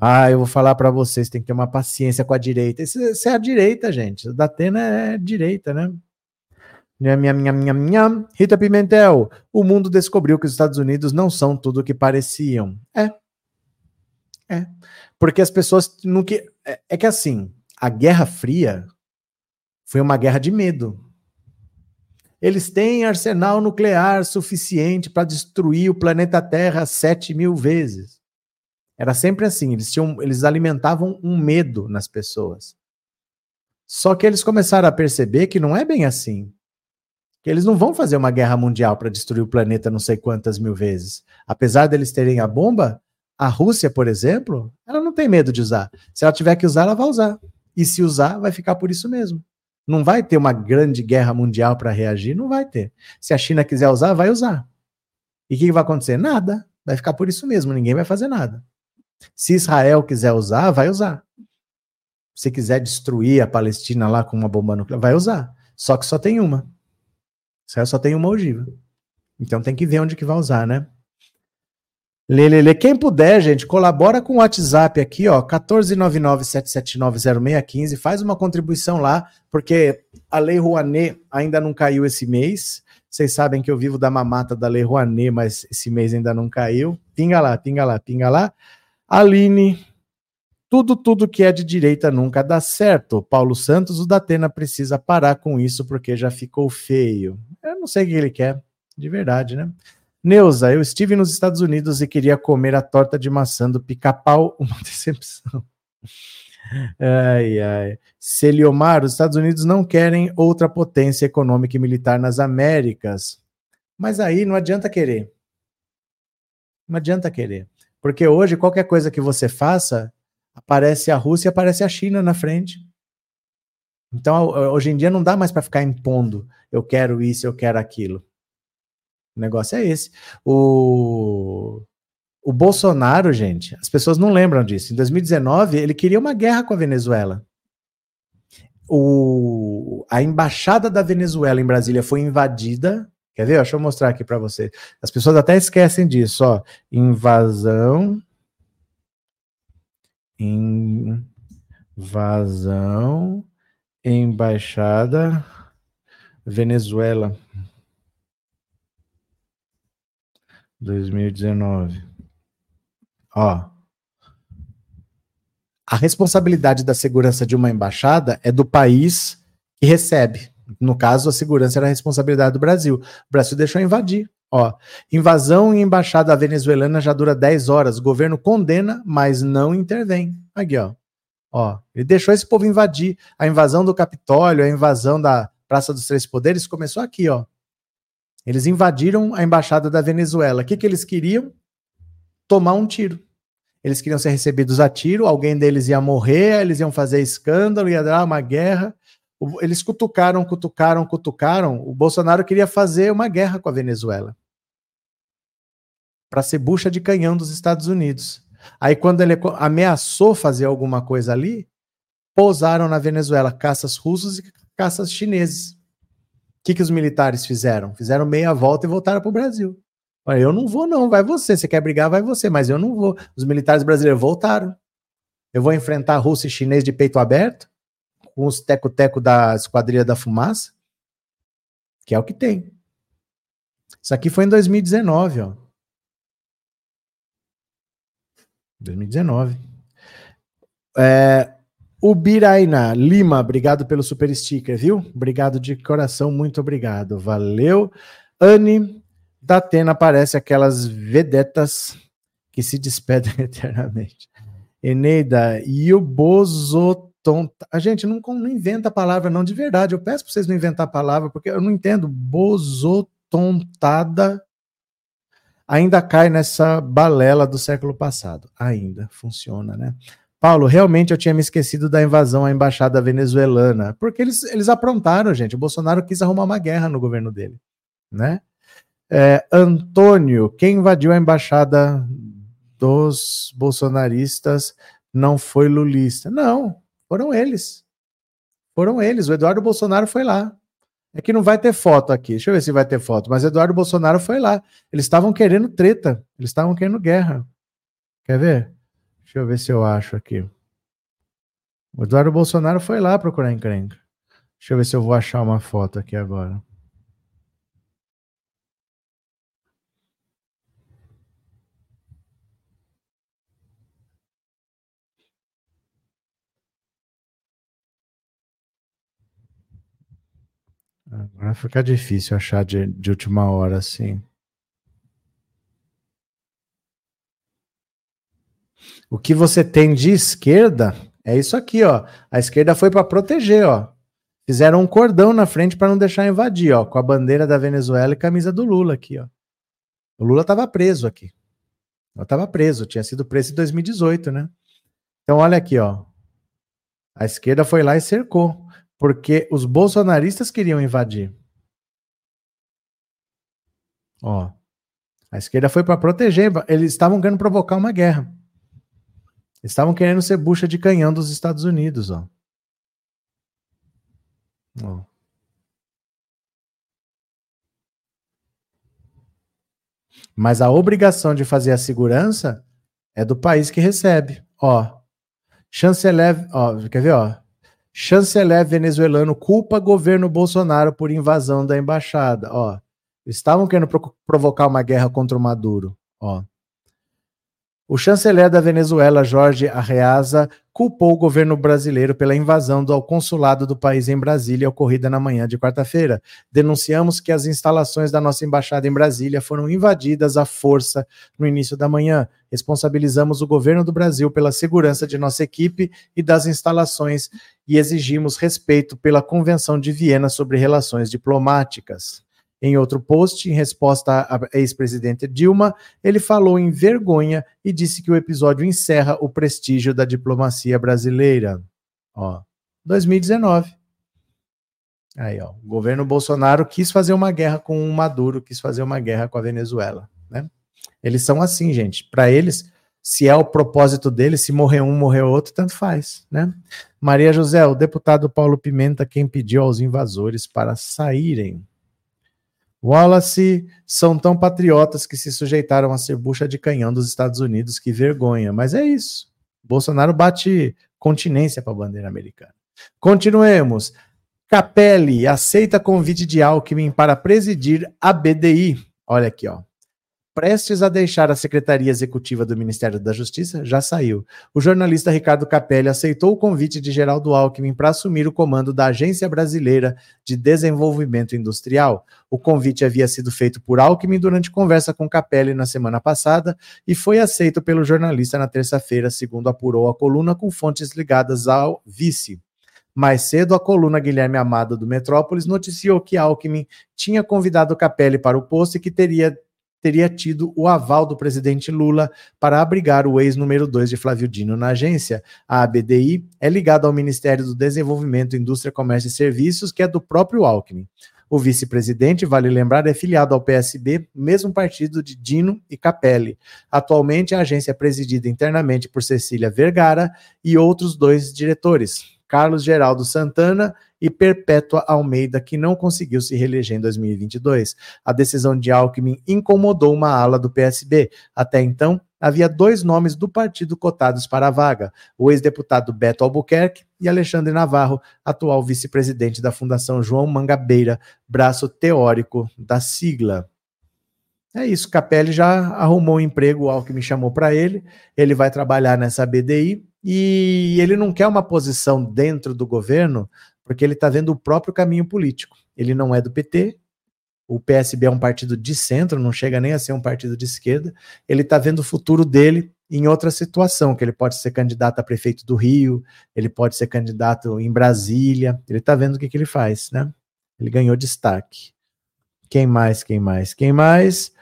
Ah, eu vou falar para vocês, tem que ter uma paciência com a direita. Isso, é a direita, gente. O Datena é direita, né? Minha, minha, minha, minha. Rita Pimentel, o mundo descobriu que os Estados Unidos não são tudo o que pareciam. É. É. Porque as pessoas não que é, é que assim, a Guerra Fria foi uma guerra de medo. Eles têm arsenal nuclear suficiente para destruir o planeta Terra sete mil vezes. Era sempre assim. Eles tinham, eles alimentavam um medo nas pessoas. Só que eles começaram a perceber que não é bem assim. Que eles não vão fazer uma guerra mundial para destruir o planeta não sei quantas mil vezes. Apesar deles terem a bomba, a Rússia, por exemplo, ela não tem medo de usar. Se ela tiver que usar, ela vai usar. E se usar, vai ficar por isso mesmo. Não vai ter uma grande guerra mundial para reagir, não vai ter. Se a China quiser usar, vai usar. E o que vai acontecer? Nada. Vai ficar por isso mesmo, ninguém vai fazer nada. Se Israel quiser usar, vai usar. Se quiser destruir a Palestina lá com uma bomba nuclear, vai usar. Só que só tem uma. Israel só tem uma ogiva. Então tem que ver onde que vai usar, né? Lelele, quem puder, gente, colabora com o WhatsApp aqui, ó, 14997790615, faz uma contribuição lá, porque a Lei Rouanet ainda não caiu esse mês. Vocês sabem que eu vivo da mamata da Lei Rouanet, mas esse mês ainda não caiu. Pinga lá, pinga lá, pinga lá. Aline, tudo, tudo que é de direita nunca dá certo. Paulo Santos, o Datena precisa parar com isso porque já ficou feio. Eu não sei o que ele quer, de verdade, né? Neuza, eu estive nos Estados Unidos e queria comer a torta de maçã do pica-pau, uma decepção. Ai, ai. Celiomar, os Estados Unidos não querem outra potência econômica e militar nas Américas. Mas aí não adianta querer. Não adianta querer. Porque hoje, qualquer coisa que você faça, aparece a Rússia aparece a China na frente. Então, hoje em dia, não dá mais para ficar impondo. Eu quero isso, eu quero aquilo. O negócio é esse. O, o Bolsonaro, gente, as pessoas não lembram disso. Em 2019, ele queria uma guerra com a Venezuela. O, a embaixada da Venezuela em Brasília foi invadida. Quer ver? Deixa eu mostrar aqui para vocês. As pessoas até esquecem disso, ó. Invasão. Invasão. Embaixada Venezuela. 2019. Ó. A responsabilidade da segurança de uma embaixada é do país que recebe. No caso, a segurança era a responsabilidade do Brasil. O Brasil deixou invadir. Ó, invasão em embaixada venezuelana já dura 10 horas. O governo condena, mas não intervém. Aqui, ó. Ó, ele deixou esse povo invadir. A invasão do Capitólio, a invasão da Praça dos Três Poderes começou aqui, ó. Eles invadiram a embaixada da Venezuela. O que, que eles queriam? Tomar um tiro. Eles queriam ser recebidos a tiro, alguém deles ia morrer, eles iam fazer escândalo, ia dar uma guerra. Eles cutucaram, cutucaram, cutucaram. O Bolsonaro queria fazer uma guerra com a Venezuela para ser bucha de canhão dos Estados Unidos. Aí, quando ele ameaçou fazer alguma coisa ali, pousaram na Venezuela caças russos e caças chineses que, que os militares fizeram? Fizeram meia volta e voltaram para o Brasil. Olha, eu não vou, não, vai você. Você quer brigar, vai você, mas eu não vou. Os militares brasileiros voltaram. Eu vou enfrentar russo e chinês de peito aberto, com os teco-teco da Esquadrilha da Fumaça, que é o que tem. Isso aqui foi em 2019, ó. 2019. É, Ubiraina Lima, obrigado pelo super sticker, viu? Obrigado de coração, muito obrigado. Valeu. Anne da Atena parece aquelas vedetas que se despedem eternamente. Eneida, e o Bozo Bozotonta. A gente não, não inventa a palavra, não, de verdade. Eu peço para vocês não inventar a palavra, porque eu não entendo. Bozotontada ainda cai nessa balela do século passado. Ainda funciona, né? Paulo, realmente eu tinha me esquecido da invasão à embaixada venezuelana, porque eles, eles aprontaram, gente. O Bolsonaro quis arrumar uma guerra no governo dele, né? É, Antônio, quem invadiu a embaixada dos bolsonaristas não foi lulista. Não, foram eles. Foram eles. O Eduardo Bolsonaro foi lá. É que não vai ter foto aqui. Deixa eu ver se vai ter foto. Mas Eduardo Bolsonaro foi lá. Eles estavam querendo treta. Eles estavam querendo guerra. Quer ver? Deixa eu ver se eu acho aqui. O Eduardo Bolsonaro foi lá procurar encrenca. Deixa eu ver se eu vou achar uma foto aqui agora. Agora fica difícil achar de, de última hora, assim. O que você tem de esquerda é isso aqui, ó. A esquerda foi para proteger, ó. Fizeram um cordão na frente para não deixar invadir, ó, com a bandeira da Venezuela e camisa do Lula aqui, ó. O Lula estava preso aqui. Eu estava preso, tinha sido preso em 2018, né? Então olha aqui, ó. A esquerda foi lá e cercou, porque os bolsonaristas queriam invadir. Ó. A esquerda foi para proteger, eles estavam querendo provocar uma guerra. Estavam querendo ser bucha de canhão dos Estados Unidos, ó. ó. Mas a obrigação de fazer a segurança é do país que recebe. Ó, chanceler, ó, quer ver, ó? Chanceler venezuelano culpa governo Bolsonaro por invasão da embaixada, ó. Estavam querendo provocar uma guerra contra o Maduro, ó. O chanceler da Venezuela, Jorge Arreaza, culpou o governo brasileiro pela invasão do consulado do país em Brasília ocorrida na manhã de quarta-feira. Denunciamos que as instalações da nossa embaixada em Brasília foram invadidas à força no início da manhã. Responsabilizamos o governo do Brasil pela segurança de nossa equipe e das instalações e exigimos respeito pela Convenção de Viena sobre Relações Diplomáticas. Em outro post, em resposta à ex-presidente Dilma, ele falou em vergonha e disse que o episódio encerra o prestígio da diplomacia brasileira. Ó, 2019. Aí, ó, o governo Bolsonaro quis fazer uma guerra com o Maduro, quis fazer uma guerra com a Venezuela, né? Eles são assim, gente. Para eles, se é o propósito deles, se morrer um, morrer outro, tanto faz, né? Maria José, o deputado Paulo Pimenta, quem pediu aos invasores para saírem. Wallace são tão patriotas que se sujeitaram a ser bucha de canhão dos Estados Unidos, que vergonha. Mas é isso. Bolsonaro bate continência para a bandeira americana. Continuemos. Capelli aceita convite de Alckmin para presidir a BDI. Olha aqui, ó prestes a deixar a Secretaria Executiva do Ministério da Justiça, já saiu. O jornalista Ricardo Capelli aceitou o convite de Geraldo Alckmin para assumir o comando da Agência Brasileira de Desenvolvimento Industrial. O convite havia sido feito por Alckmin durante conversa com Capelli na semana passada e foi aceito pelo jornalista na terça-feira, segundo apurou a coluna com fontes ligadas ao vice. Mais cedo, a coluna Guilherme Amado do Metrópolis noticiou que Alckmin tinha convidado Capelli para o posto e que teria teria tido o aval do presidente Lula para abrigar o ex-número 2 de Flávio Dino na agência. A ABDI é ligada ao Ministério do Desenvolvimento, Indústria, Comércio e Serviços, que é do próprio Alckmin. O vice-presidente, vale lembrar, é filiado ao PSB, mesmo partido de Dino e Capelli. Atualmente, a agência é presidida internamente por Cecília Vergara e outros dois diretores, Carlos Geraldo Santana e Perpétua Almeida, que não conseguiu se reeleger em 2022. A decisão de Alckmin incomodou uma ala do PSB. Até então, havia dois nomes do partido cotados para a vaga: o ex-deputado Beto Albuquerque e Alexandre Navarro, atual vice-presidente da Fundação João Mangabeira, braço teórico da sigla. É isso, Capelli já arrumou um emprego, o Alckmin chamou para ele, ele vai trabalhar nessa BDI e ele não quer uma posição dentro do governo porque ele está vendo o próprio caminho político. Ele não é do PT, o PSB é um partido de centro, não chega nem a ser um partido de esquerda. Ele está vendo o futuro dele em outra situação, que ele pode ser candidato a prefeito do Rio, ele pode ser candidato em Brasília, ele está vendo o que, que ele faz, né? Ele ganhou destaque. Quem mais? Quem mais? Quem mais?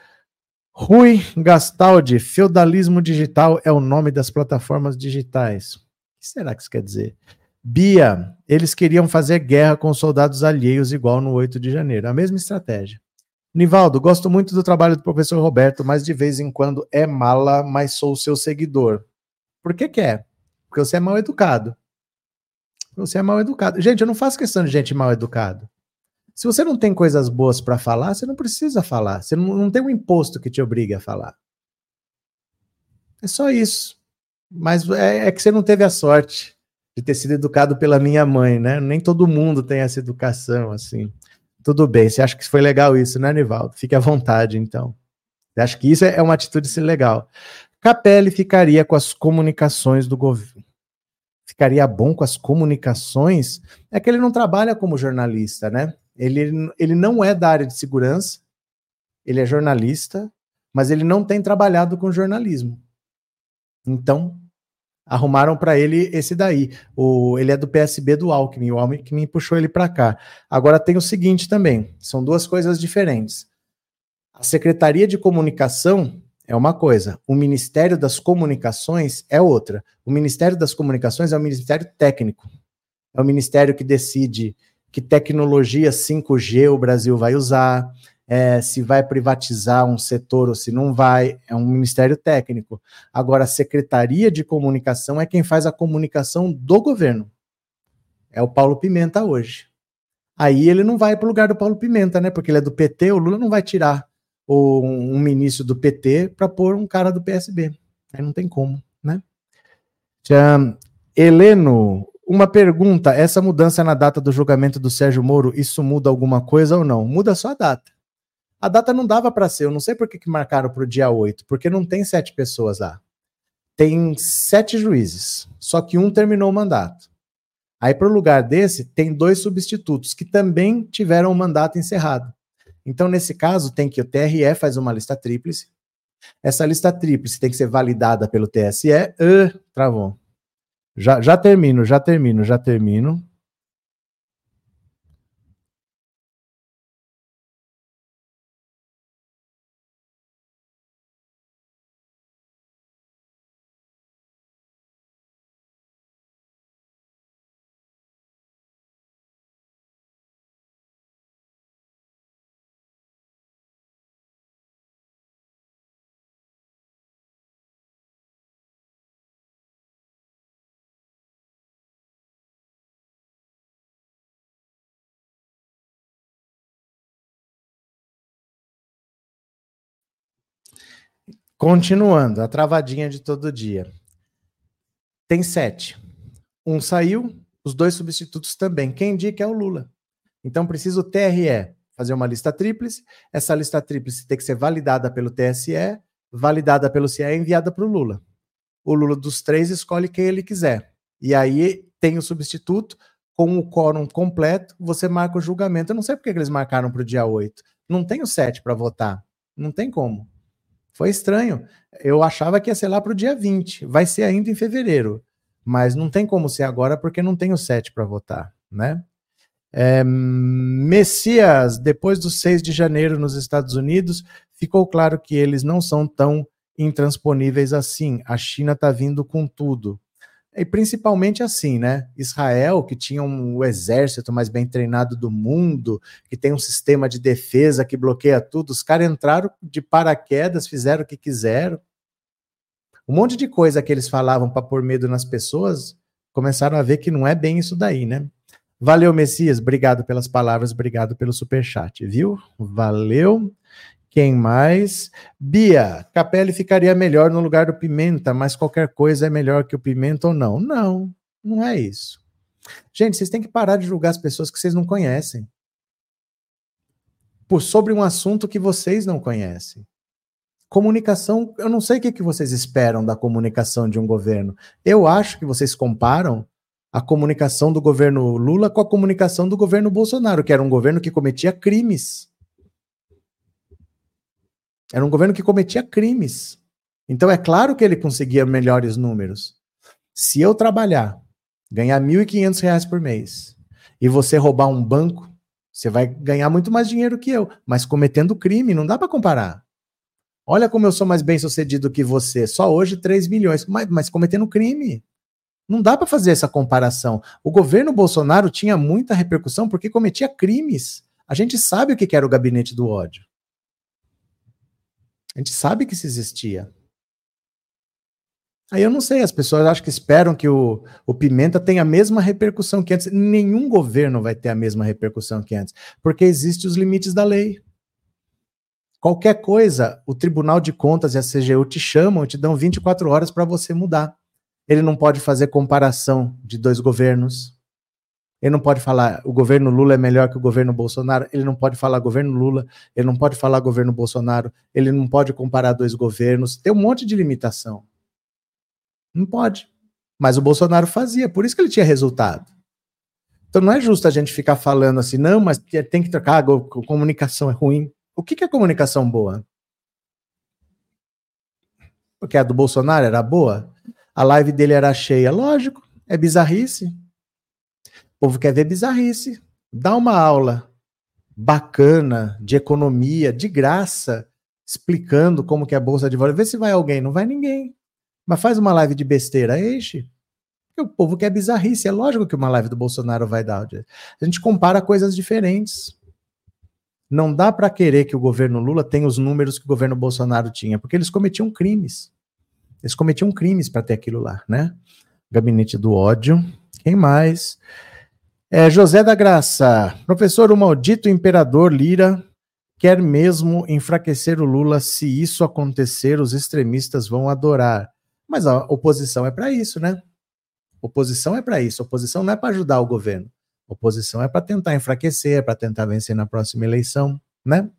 Rui Gastaldi, feudalismo digital é o nome das plataformas digitais. O que será que isso quer dizer? Bia, eles queriam fazer guerra com soldados alheios, igual no 8 de janeiro. A mesma estratégia. Nivaldo, gosto muito do trabalho do professor Roberto, mas de vez em quando é mala, mas sou seu seguidor. Por que que é? Porque você é mal educado. Você é mal educado. Gente, eu não faço questão de gente mal educada. Se você não tem coisas boas para falar, você não precisa falar. Você não, não tem um imposto que te obrigue a falar. É só isso. Mas é, é, que você não teve a sorte de ter sido educado pela minha mãe, né? Nem todo mundo tem essa educação, assim. Tudo bem, você acha que foi legal isso, né, Nivaldo? Fique à vontade, então. Você acha que isso é uma atitude legal. Capelli ficaria com as comunicações do governo. Ficaria bom com as comunicações? É que ele não trabalha como jornalista, né? Ele, ele não é da área de segurança, ele é jornalista, mas ele não tem trabalhado com jornalismo. Então, arrumaram para ele esse daí. O, ele é do PSB do Alckmin, o Alckmin puxou ele para cá. Agora tem o seguinte também, são duas coisas diferentes. A Secretaria de Comunicação é uma coisa, o Ministério das Comunicações é outra. O Ministério das Comunicações é o Ministério Técnico. É o ministério que decide que tecnologia 5G o Brasil vai usar, é, se vai privatizar um setor ou se não vai, é um ministério técnico. Agora, a Secretaria de Comunicação é quem faz a comunicação do governo. É o Paulo Pimenta hoje. Aí ele não vai para o lugar do Paulo Pimenta, né? Porque ele é do PT, o Lula não vai tirar o, um ministro do PT para pôr um cara do PSB. Aí não tem como, né? Já, Heleno, uma pergunta: essa mudança na data do julgamento do Sérgio Moro, isso muda alguma coisa ou não? Muda só a data. A data não dava para ser, eu não sei por que, que marcaram para o dia 8, porque não tem sete pessoas lá. Tem sete juízes, só que um terminou o mandato. Aí, para o lugar desse, tem dois substitutos que também tiveram o mandato encerrado. Então, nesse caso, tem que o TRE faz uma lista tríplice. Essa lista tríplice tem que ser validada pelo TSE. Uh, travou. Já, já termino, já termino, já termino. Continuando, a travadinha de todo dia. Tem sete. Um saiu, os dois substitutos também. Quem indica é o Lula. Então precisa o TRE fazer uma lista tríplice. Essa lista tríplice tem que ser validada pelo TSE, validada pelo CIE e enviada para o Lula. O Lula dos três escolhe quem ele quiser. E aí tem o substituto, com o quórum completo, você marca o julgamento. Eu não sei porque eles marcaram para o dia 8. Não tem o 7 para votar. Não tem como. Foi estranho. Eu achava que ia ser lá para o dia 20. Vai ser ainda em fevereiro. Mas não tem como ser agora porque não tem o 7 para votar, né? É, Messias, depois do 6 de janeiro nos Estados Unidos, ficou claro que eles não são tão intransponíveis assim. A China está vindo com tudo. E principalmente assim, né? Israel, que tinha um, o exército mais bem treinado do mundo, que tem um sistema de defesa que bloqueia tudo, os caras entraram de paraquedas, fizeram o que quiseram. Um monte de coisa que eles falavam para pôr medo nas pessoas, começaram a ver que não é bem isso daí, né? Valeu, Messias. Obrigado pelas palavras, obrigado pelo super chat, viu? Valeu. Quem mais? Bia, Capelli ficaria melhor no lugar do Pimenta, mas qualquer coisa é melhor que o Pimenta ou não? Não, não é isso. Gente, vocês têm que parar de julgar as pessoas que vocês não conhecem. Por sobre um assunto que vocês não conhecem. Comunicação, eu não sei o que, que vocês esperam da comunicação de um governo. Eu acho que vocês comparam a comunicação do governo Lula com a comunicação do governo Bolsonaro, que era um governo que cometia crimes Era um governo que cometia crimes. Então é claro que ele conseguia melhores números. Se eu trabalhar, ganhar R$ 1.500 por mês, e você roubar um banco, você vai ganhar muito mais dinheiro que eu, mas cometendo crime, não dá para comparar. Olha como eu sou mais bem sucedido que você, só hoje 3 milhões, mas, mas cometendo crime. Não dá para fazer essa comparação. O governo Bolsonaro tinha muita repercussão porque cometia crimes. A gente sabe o que era o gabinete do ódio. A gente sabe que isso existia. Aí eu não sei, as pessoas acho que esperam que o, o Pimenta tenha a mesma repercussão que antes. Nenhum governo vai ter a mesma repercussão que antes, porque existem os limites da lei. Qualquer coisa, o Tribunal de Contas e a CGU te chamam e te dão 24 horas para você mudar. Ele não pode fazer comparação de dois governos. Ele não pode falar o governo Lula é melhor que o governo Bolsonaro. Ele não pode falar governo Lula. Ele não pode falar governo Bolsonaro. Ele não pode comparar dois governos. Tem um monte de limitação. Não pode. Mas o Bolsonaro fazia, por isso que ele tinha resultado. Então não é justo a gente ficar falando assim, não, mas tem que trocar, a comunicação é ruim. O que, que é comunicação boa? Porque a do Bolsonaro era boa? A live dele era cheia. Lógico, é bizarrice. O povo quer ver bizarrice. Dá uma aula bacana de economia, de graça, explicando como que é a bolsa de valores. Vê se vai alguém. Não vai ninguém. Mas faz uma live de besteira, enche. Porque o povo quer bizarrice. É lógico que uma live do Bolsonaro vai dar. A gente compara coisas diferentes. Não dá para querer que o governo Lula tenha os números que o governo Bolsonaro tinha, porque eles cometiam crimes. Eles cometiam crimes para ter aquilo lá, né? Gabinete do ódio. Quem mais? É, José da Graça. Professor, o maldito imperador Lira quer mesmo enfraquecer o Lula. Se isso acontecer, os extremistas vão adorar. Mas a oposição é para isso, né? Oposição é para isso. Oposição não é para ajudar o governo. Oposição é para tentar enfraquecer, é para tentar vencer na próxima eleição, né?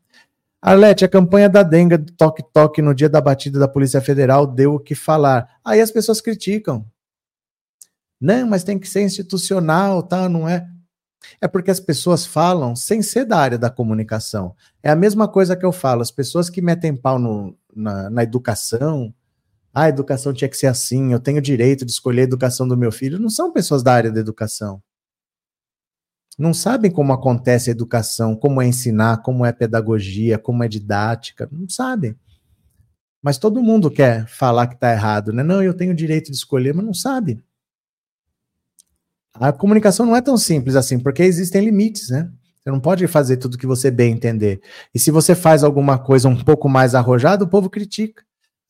Arlete, a campanha da Denga Toque Toque no dia da batida da Polícia Federal deu o que falar. Aí as pessoas criticam. Não, mas tem que ser institucional, tá? Não é? É porque as pessoas falam sem ser da área da comunicação. É a mesma coisa que eu falo. As pessoas que metem pau no, na, na educação, ah, a educação tinha que ser assim, eu tenho direito de escolher a educação do meu filho, não são pessoas da área da educação. Não sabem como acontece a educação, como é ensinar, como é pedagogia, como é didática, não sabem. Mas todo mundo quer falar que está errado, né? Não, eu tenho direito de escolher, mas não sabe. A comunicação não é tão simples assim, porque existem limites, né? Você não pode fazer tudo que você bem entender. E se você faz alguma coisa um pouco mais arrojada, o povo critica.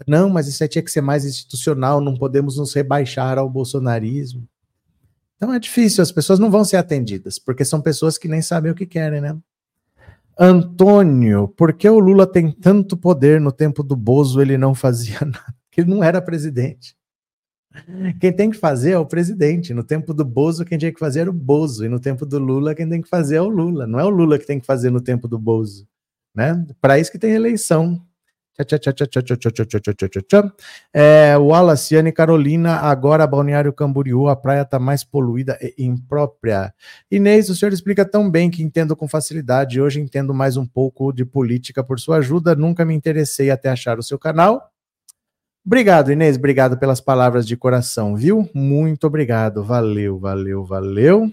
Não, mas isso aí tinha que ser mais institucional, não podemos nos rebaixar ao bolsonarismo. Então é difícil, as pessoas não vão ser atendidas, porque são pessoas que nem sabem o que querem, né? Antônio, por que o Lula tem tanto poder no tempo do Bozo ele não fazia nada? Porque ele não era presidente. Quem tem que fazer é o presidente. No tempo do Bozo, quem tinha que fazer era o Bozo. E no tempo do Lula, quem tem que fazer é o Lula. Não é o Lula que tem que fazer no tempo do Bozo. Né? Para isso que tem eleição. É, Wallaciane Carolina, agora Balneário Camboriú, a praia está mais poluída e imprópria. Inês, o senhor explica tão bem que entendo com facilidade. Hoje entendo mais um pouco de política por sua ajuda. Nunca me interessei até achar o seu canal. Obrigado, Inês. Obrigado pelas palavras de coração, viu? Muito obrigado. Valeu, valeu, valeu.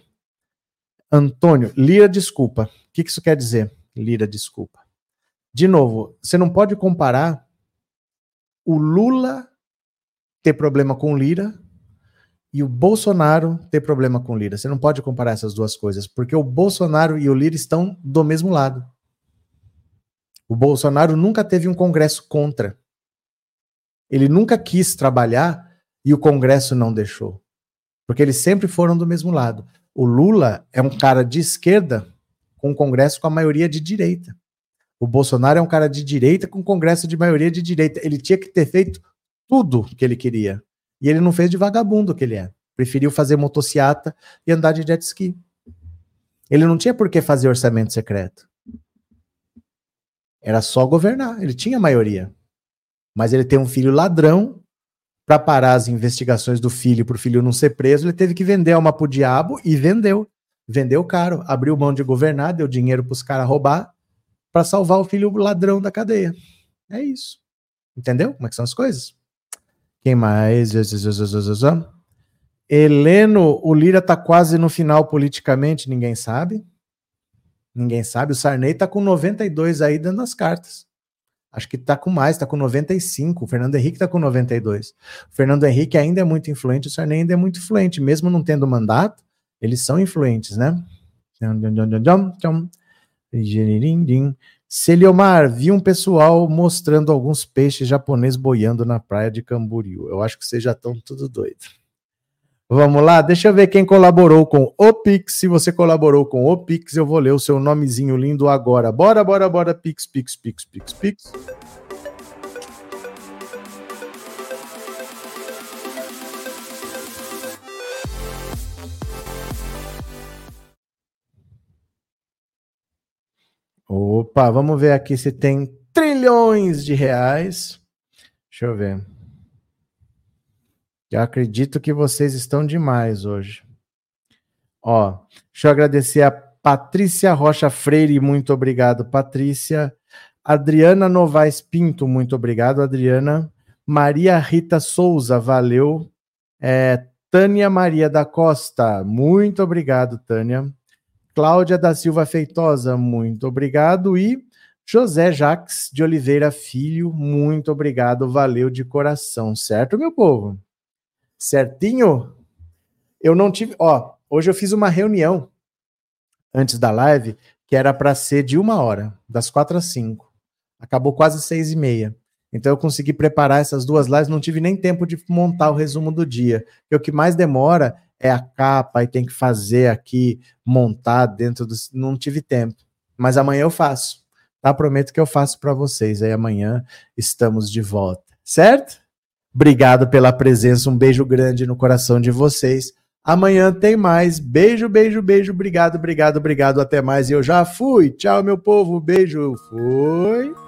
Antônio, Lira, desculpa. O que isso quer dizer? Lira, desculpa. De novo, você não pode comparar o Lula ter problema com Lira e o Bolsonaro ter problema com Lira. Você não pode comparar essas duas coisas, porque o Bolsonaro e o Lira estão do mesmo lado. O Bolsonaro nunca teve um congresso contra. Ele nunca quis trabalhar e o congresso não deixou. Porque eles sempre foram do mesmo lado. O Lula é um cara de esquerda com um congresso com a maioria de direita. O Bolsonaro é um cara de direita com congresso de maioria de direita. Ele tinha que ter feito tudo que ele queria. E ele não fez de vagabundo que ele é. Preferiu fazer motociata e andar de jet ski. Ele não tinha por que fazer orçamento secreto. Era só governar. Ele tinha maioria. Mas ele tem um filho ladrão. Para parar as investigações do filho, para o filho não ser preso, ele teve que vender a alma pro diabo e vendeu. Vendeu caro. Abriu mão de governar, deu dinheiro para os caras roubar para salvar o filho ladrão da cadeia. É isso. Entendeu como é que são as coisas? Quem mais? Heleno, o Lira tá quase no final politicamente, ninguém sabe. Ninguém sabe. O Sarney tá com 92 aí dando as cartas. Acho que tá com mais, tá com 95. O Fernando Henrique tá com 92. O Fernando Henrique ainda é muito influente, o Sarney ainda é muito influente, mesmo não tendo mandato, eles são influentes, né? Celiomar, vi um pessoal mostrando alguns peixes japoneses boiando na praia de Camboriú. Eu acho que vocês já estão tudo doido. Vamos lá, deixa eu ver quem colaborou com o Pix. Se você colaborou com o Pix, eu vou ler o seu nomezinho lindo agora. Bora, bora, bora, Pix, Pix, Pix, Pix, Pix. Opa, vamos ver aqui se tem trilhões de reais. Deixa eu ver. Eu acredito que vocês estão demais hoje. Ó, deixa eu agradecer a Patrícia Rocha Freire, muito obrigado, Patrícia. Adriana Novaes Pinto, muito obrigado, Adriana. Maria Rita Souza, valeu. É, Tânia Maria da Costa, muito obrigado, Tânia. Cláudia da Silva Feitosa, muito obrigado. E José Jacques de Oliveira Filho, muito obrigado, valeu de coração, certo, meu povo? Certinho? Eu não tive. Ó, hoje eu fiz uma reunião antes da live que era para ser de uma hora, das quatro às cinco. Acabou quase seis e meia. Então eu consegui preparar essas duas lives, não tive nem tempo de montar o resumo do dia. Porque o que mais demora é a capa e tem que fazer aqui, montar dentro do. Não tive tempo. Mas amanhã eu faço. Tá? Prometo que eu faço para vocês. Aí amanhã estamos de volta. Certo? Obrigado pela presença, um beijo grande no coração de vocês. Amanhã tem mais. Beijo, beijo, beijo. Obrigado, obrigado, obrigado. Até mais. E eu já fui. Tchau, meu povo. Beijo. Fui.